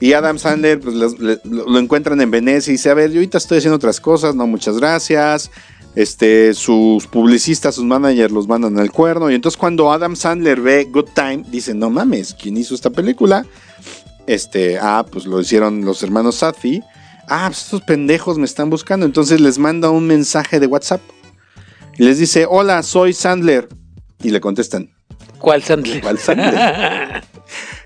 Y Adam Sandler pues, lo, lo encuentran en Venecia y dice, a ver, yo ahorita estoy haciendo otras cosas, no, muchas gracias. Este, sus publicistas, sus managers los mandan al cuerno. Y entonces cuando Adam Sandler ve Good Time, dice, no mames, ¿quién hizo esta película? Este, ah, pues lo hicieron los hermanos Safi. Ah, pues estos pendejos me están buscando. Entonces les manda un mensaje de WhatsApp. Y les dice, hola, soy Sandler. Y le contestan, ¿Cuál Sandler? ¿cuál Sandler?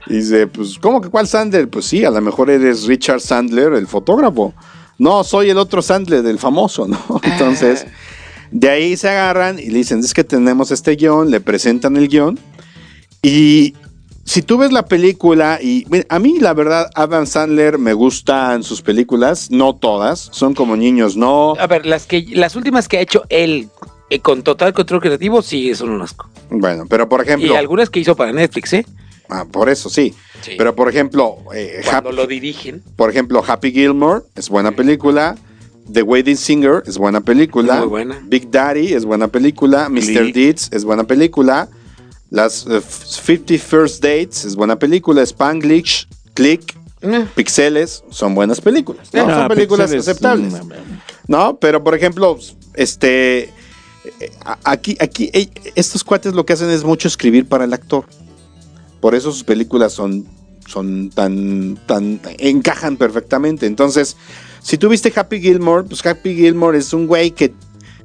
Y dice, pues, ¿cómo que cuál Sandler? Pues sí, a lo mejor eres Richard Sandler, el fotógrafo. No, soy el otro Sandler, el famoso, ¿no? Entonces, de ahí se agarran y le dicen, es que tenemos este guion, le presentan el guion. Y si tú ves la película, y mira, a mí la verdad, Adam Sandler me gustan sus películas, no todas, son como niños, no. A ver, las que las últimas que ha hecho él eh, con total control creativo sí son un asco. Bueno, pero por Y ejemplo, algunas que hizo para Netflix, ¿eh? Ah, por eso sí. Sí. Pero por ejemplo, eh, Cuando Happy- lo dirigen. Por ejemplo, Happy Gilmore es buena película. The Wedding Singer es buena película. Muy buena. Big Daddy es buena película. Mr. Deeds es buena película. Las eh, 50 First Dates es buena película. Spanglish, Click, Eh, Pixeles son buenas películas. ¿no? Ah, son películas Pixeles, aceptables. mm, ¿No? Pero por ejemplo, este. Aquí, aquí, estos cuates lo que hacen es mucho escribir para el actor. Por eso sus películas son, son tan, tan, encajan perfectamente. Entonces, si tú viste Happy Gilmore, pues Happy Gilmore es un güey que,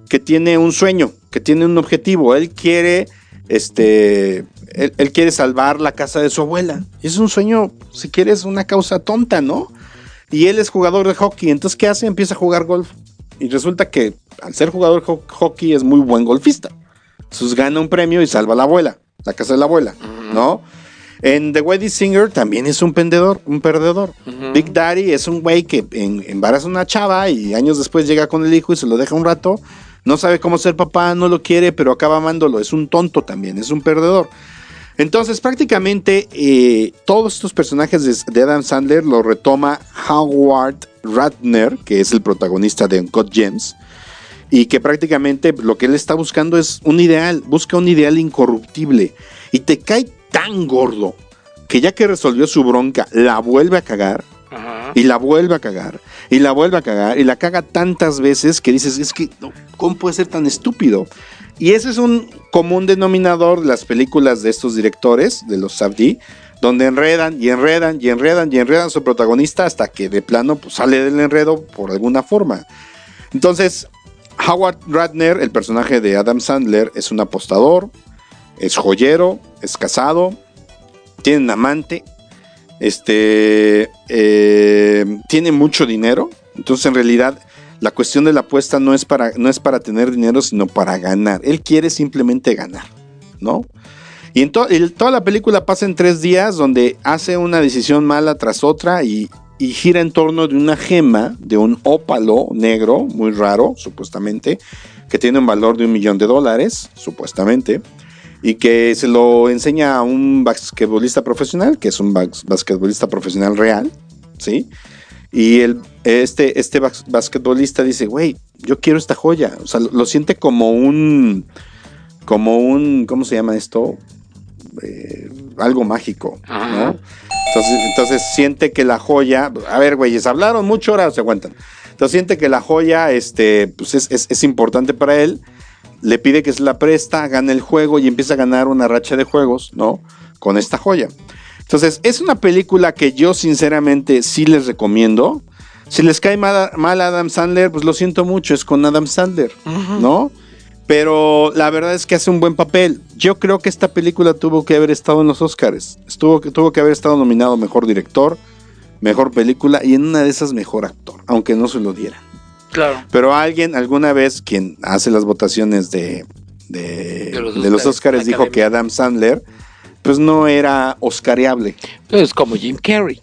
que tiene un sueño, que tiene un objetivo. Él quiere, este, él, él quiere salvar la casa de su abuela. Y es un sueño, si quieres, una causa tonta, ¿no? Y él es jugador de hockey. Entonces, ¿qué hace? Empieza a jugar golf. Y resulta que al ser jugador de ho- hockey es muy buen golfista. Entonces gana un premio y salva a la abuela, la casa de la abuela, ¿no? En The Wedding Singer también es un pendedor, un perdedor. Big Daddy es un güey que en- embaraza a una chava y años después llega con el hijo y se lo deja un rato. No sabe cómo ser papá, no lo quiere, pero acaba amándolo. Es un tonto también, es un perdedor. Entonces, prácticamente eh, todos estos personajes de, de Adam Sandler lo retoma Howard Ratner, que es el protagonista de Uncut Gems, y que prácticamente lo que él está buscando es un ideal, busca un ideal incorruptible, y te cae tan gordo que ya que resolvió su bronca, la vuelve a cagar, Ajá. y la vuelve a cagar, y la vuelve a cagar, y la caga tantas veces que dices, es que, ¿cómo puede ser tan estúpido? Y ese es un común denominador de las películas de estos directores, de los Safdie, donde enredan y enredan y enredan y enredan a su protagonista hasta que de plano pues, sale del enredo por alguna forma. Entonces, Howard Ratner, el personaje de Adam Sandler, es un apostador, es joyero, es casado, tiene un amante, este, eh, tiene mucho dinero. Entonces, en realidad, la cuestión de la apuesta no es para, no es para tener dinero, sino para ganar. Él quiere simplemente ganar, ¿no? Y toda la película pasa en tres días donde hace una decisión mala tras otra y, y gira en torno de una gema, de un ópalo negro, muy raro, supuestamente, que tiene un valor de un millón de dólares, supuestamente, y que se lo enseña a un basquetbolista profesional, que es un bas- basquetbolista profesional real, ¿sí? Y el, este, este bas- basquetbolista dice, güey, yo quiero esta joya. O sea, lo, lo siente como un, como un, ¿cómo se llama esto? Eh, algo mágico. ¿no? Entonces, entonces siente que la joya, a ver, güeyes, hablaron mucho, ahora se aguantan. Entonces siente que la joya, este, pues es, es- es importante para él, le pide que se la presta, gana el juego y empieza a ganar una racha de juegos, ¿no? Con esta joya. Entonces, es una película que yo sinceramente sí les recomiendo. Si les cae mal, mal Adam Sandler, pues lo siento mucho, es con Adam Sandler, ¿no? Pero la verdad es que hace un buen papel. Yo creo que esta película tuvo que haber estado en los Oscars. Estuvo, tuvo que haber estado nominado mejor director, mejor película y en una de esas mejor actor, aunque no se lo dieran. Claro. Pero alguien alguna vez, quien hace las votaciones de, de, De los de los Oscars, dijo que Adam Sandler, pues no era oscareable. Pues como Jim Carrey.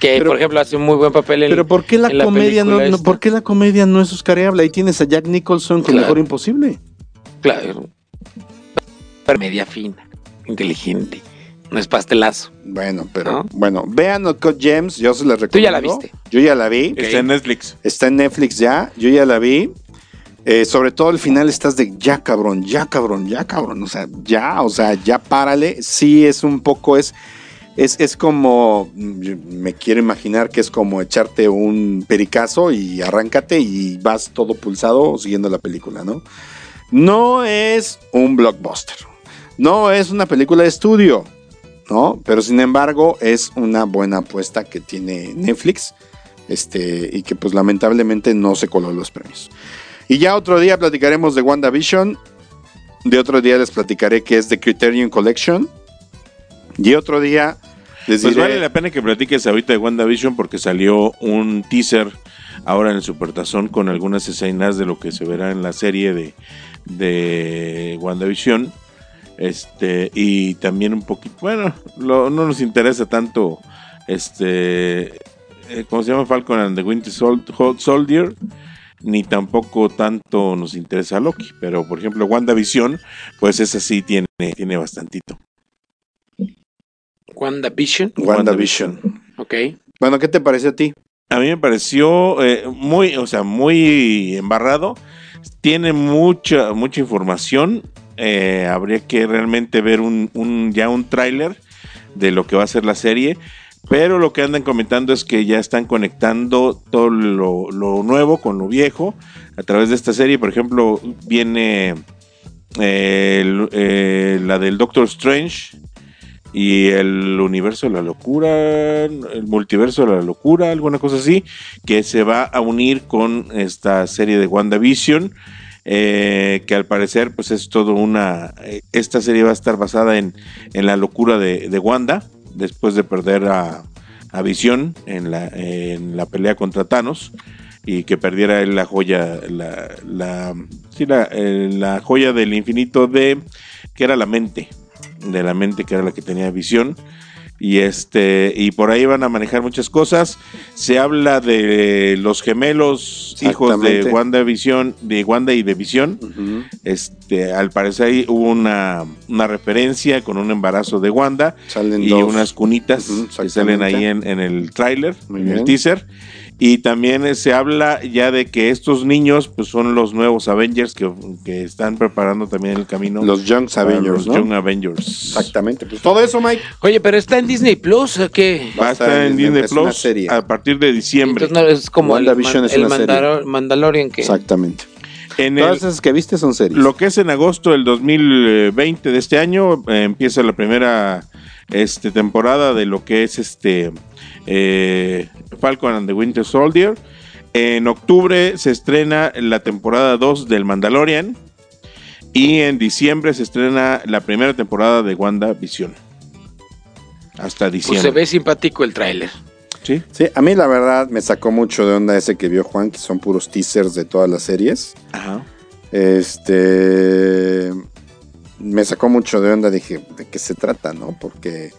Que, Pero- por ejemplo, hace un muy buen papel en Pero ¿por qué la comedia no. ¿por qué la comedia no es oscareable? Ahí tienes a Jack Nicholson con Claro. Mejor Imposible. Claro. Pero media fina, inteligente. No es pastelazo. Bueno, pero ¿No? bueno, vean Uncut Gems, yo se las recomiendo. Tú ya la viste. Yo ya la vi. Está en Netflix. Está en Netflix ya, yo ya la vi. Eh, sobre todo al final estás de ya cabrón, ya cabrón, ya cabrón. O sea, ya, o sea, ya párale. Sí, es un poco, es, es, es como, mm, me quiero imaginar que es como echarte un pericazo y arráncate y vas todo pulsado siguiendo la película, ¿no? No es un blockbuster. No es una película de estudio, ¿no? Pero sin embargo es una buena apuesta que tiene Netflix este, y que pues lamentablemente no se coló los premios. Y ya otro día platicaremos de WandaVision, de otro día les platicaré que es The Criterion Collection, y otro día les Pues diré... vale la pena que platiques ahorita de WandaVision porque salió un teaser ahora en el Supertazón con algunas escenas de lo que se verá en la serie de, de WandaVision. Este, y también un poquito, bueno, lo- no nos interesa tanto este, eh, ¿cómo se llama? Falcon and the Winter Soldier, ni tampoco tanto nos interesa Loki, pero por ejemplo WandaVision, pues esa sí tiene, tiene bastantito. WandaVision. WandaVision. Ok. Bueno, ¿qué te parece a ti? A mí me pareció eh, muy, o sea, muy embarrado. Tiene mucha, mucha información. Eh, habría que realmente ver un, ya un tráiler de lo que va a ser la serie. Pero lo que andan comentando es que ya están conectando todo lo, nuevo con lo viejo a través de esta serie. Por ejemplo, viene eh, eh, la del Doctor Strange y el universo de la locura, el multiverso de la locura, alguna cosa así, que se va a unir con esta serie de WandaVision, eh, que al parecer pues es todo una... eh, esta serie va a estar basada en, en la locura de, de Wanda, después de perder a, a Visión en la, en la pelea contra Thanos. Y que perdiera él la joya, la, la, la, eh, la joya del infinito de que era la mente, de la mente que era la que tenía visión y este y por ahí van a manejar muchas cosas se habla de los gemelos hijos de Exactamente. Wanda Visión de Wanda y de Visión este al parecer ahí hubo una, una referencia con un embarazo de Wanda Salen y dos. unas cunitas que salen ahí en, en el tráiler, en el teaser. Y también eh, se habla ya de que estos niños pues son los nuevos Avengers que, que están preparando también el camino. Los Young Avengers, los ¿no? Young Avengers. Exactamente. Pues todo eso, Mike. Oye, pero está en Disney Plus, ¿o qué? Va a estar en Disney una Plus serie. a partir de diciembre. Entonces no, es como el, WandaVision man- es el una serie. Mandalor- Mandalorian que... Exactamente. En el- Todas esas que viste son series. Lo que es en agosto del 2020 de este año eh, empieza la primera este, temporada de lo que es este eh, Falcon and the Winter Soldier. En octubre se estrena la temporada 2 del Mandalorian. Y en diciembre se estrena la primera temporada de WandaVision. Hasta Pues se diciembre. ve simpático el tráiler. ¿Sí? Sí, a mí la verdad me sacó mucho de onda ese que vio Juan, que son puros teasers de todas las series. Ajá. Este me sacó mucho de onda, dije, ¿de qué se trata, no? Porque,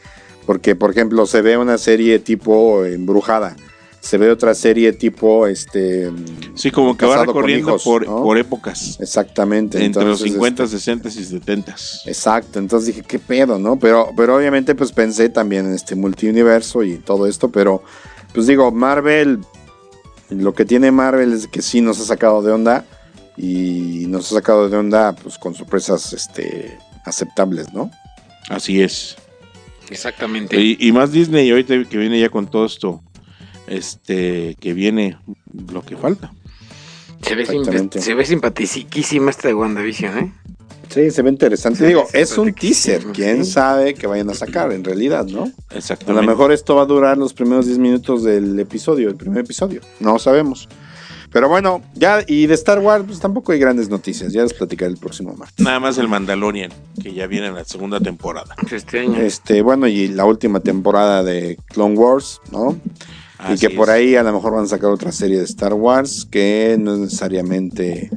porque por ejemplo, se ve una serie tipo embrujada, se ve otra serie tipo, este, Sí, como que va recorriendo hijos, por, ¿no? por épocas. exactamente. Entre los entonces, 50, este, 60 y 70. Exacto, entonces dije, ¿qué pedo, no? Pero, pero obviamente pues pensé también en este multiuniverso y todo esto, pero pues digo, Marvel, lo que tiene Marvel es que sí nos ha sacado de onda y nos ha sacado de onda pues con sorpresas este, aceptables, ¿no? Así es. Exactamente. Y, y más Disney ahorita que viene ya con todo esto, este, que viene lo que falta. se, ve se ve simpaticísima esta de WandaVision, ¿eh? Sí, se ve interesante. Sí, Digo, es un teaser. ¿Quién sí. sabe que vayan a sacar en realidad, no? A Exactamente. lo mejor esto va a durar los primeros 10 minutos del episodio, el primer episodio. No sabemos. Pero bueno, ya, y de Star Wars, pues tampoco hay grandes noticias. Ya les platicaré el próximo martes. Nada más el Mandalorian, que ya viene en la segunda temporada. Este año. Este, bueno, y la última temporada de Clone Wars, ¿no? y Así que por es. ahí a lo mejor van a sacar otra serie de Star Wars que no es necesariamente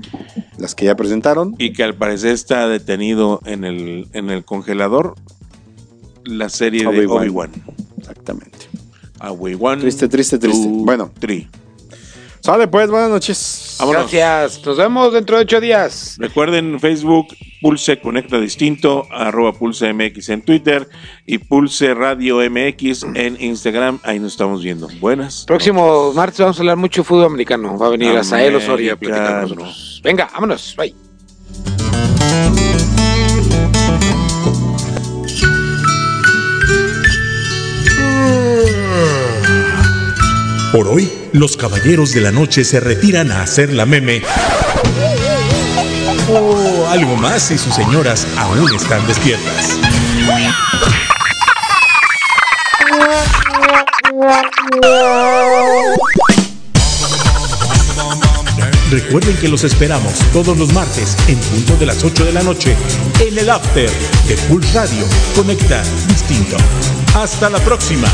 las que ya presentaron. Y que al parecer está detenido en el, en el congelador la serie de Obi-Wan. Obi-Wan. Exactamente. Obi-Wan. Triste, triste, triste. two, Bueno. three. Sale pues, buenas noches. Vámonos. Gracias. Nos vemos dentro de ocho días. Recuerden Facebook, Pulse Conecta Distinto, arroba Pulse MX en Twitter y Pulse Radio MX en Instagram. Ahí nos estamos viendo. Buenas. Próximo martes vamos a hablar mucho fútbol americano. Va a venir Asael Osorio a platicar con Americano. nosotros. Venga, vámonos. Bye. Por hoy, los caballeros de la noche se retiran a hacer la meme. O algo más si sus señoras aún están despiertas. Recuerden que los esperamos todos los martes en punto de las 8 de la noche en el After de Pulse Radio. Conecta distinto. Hasta la próxima.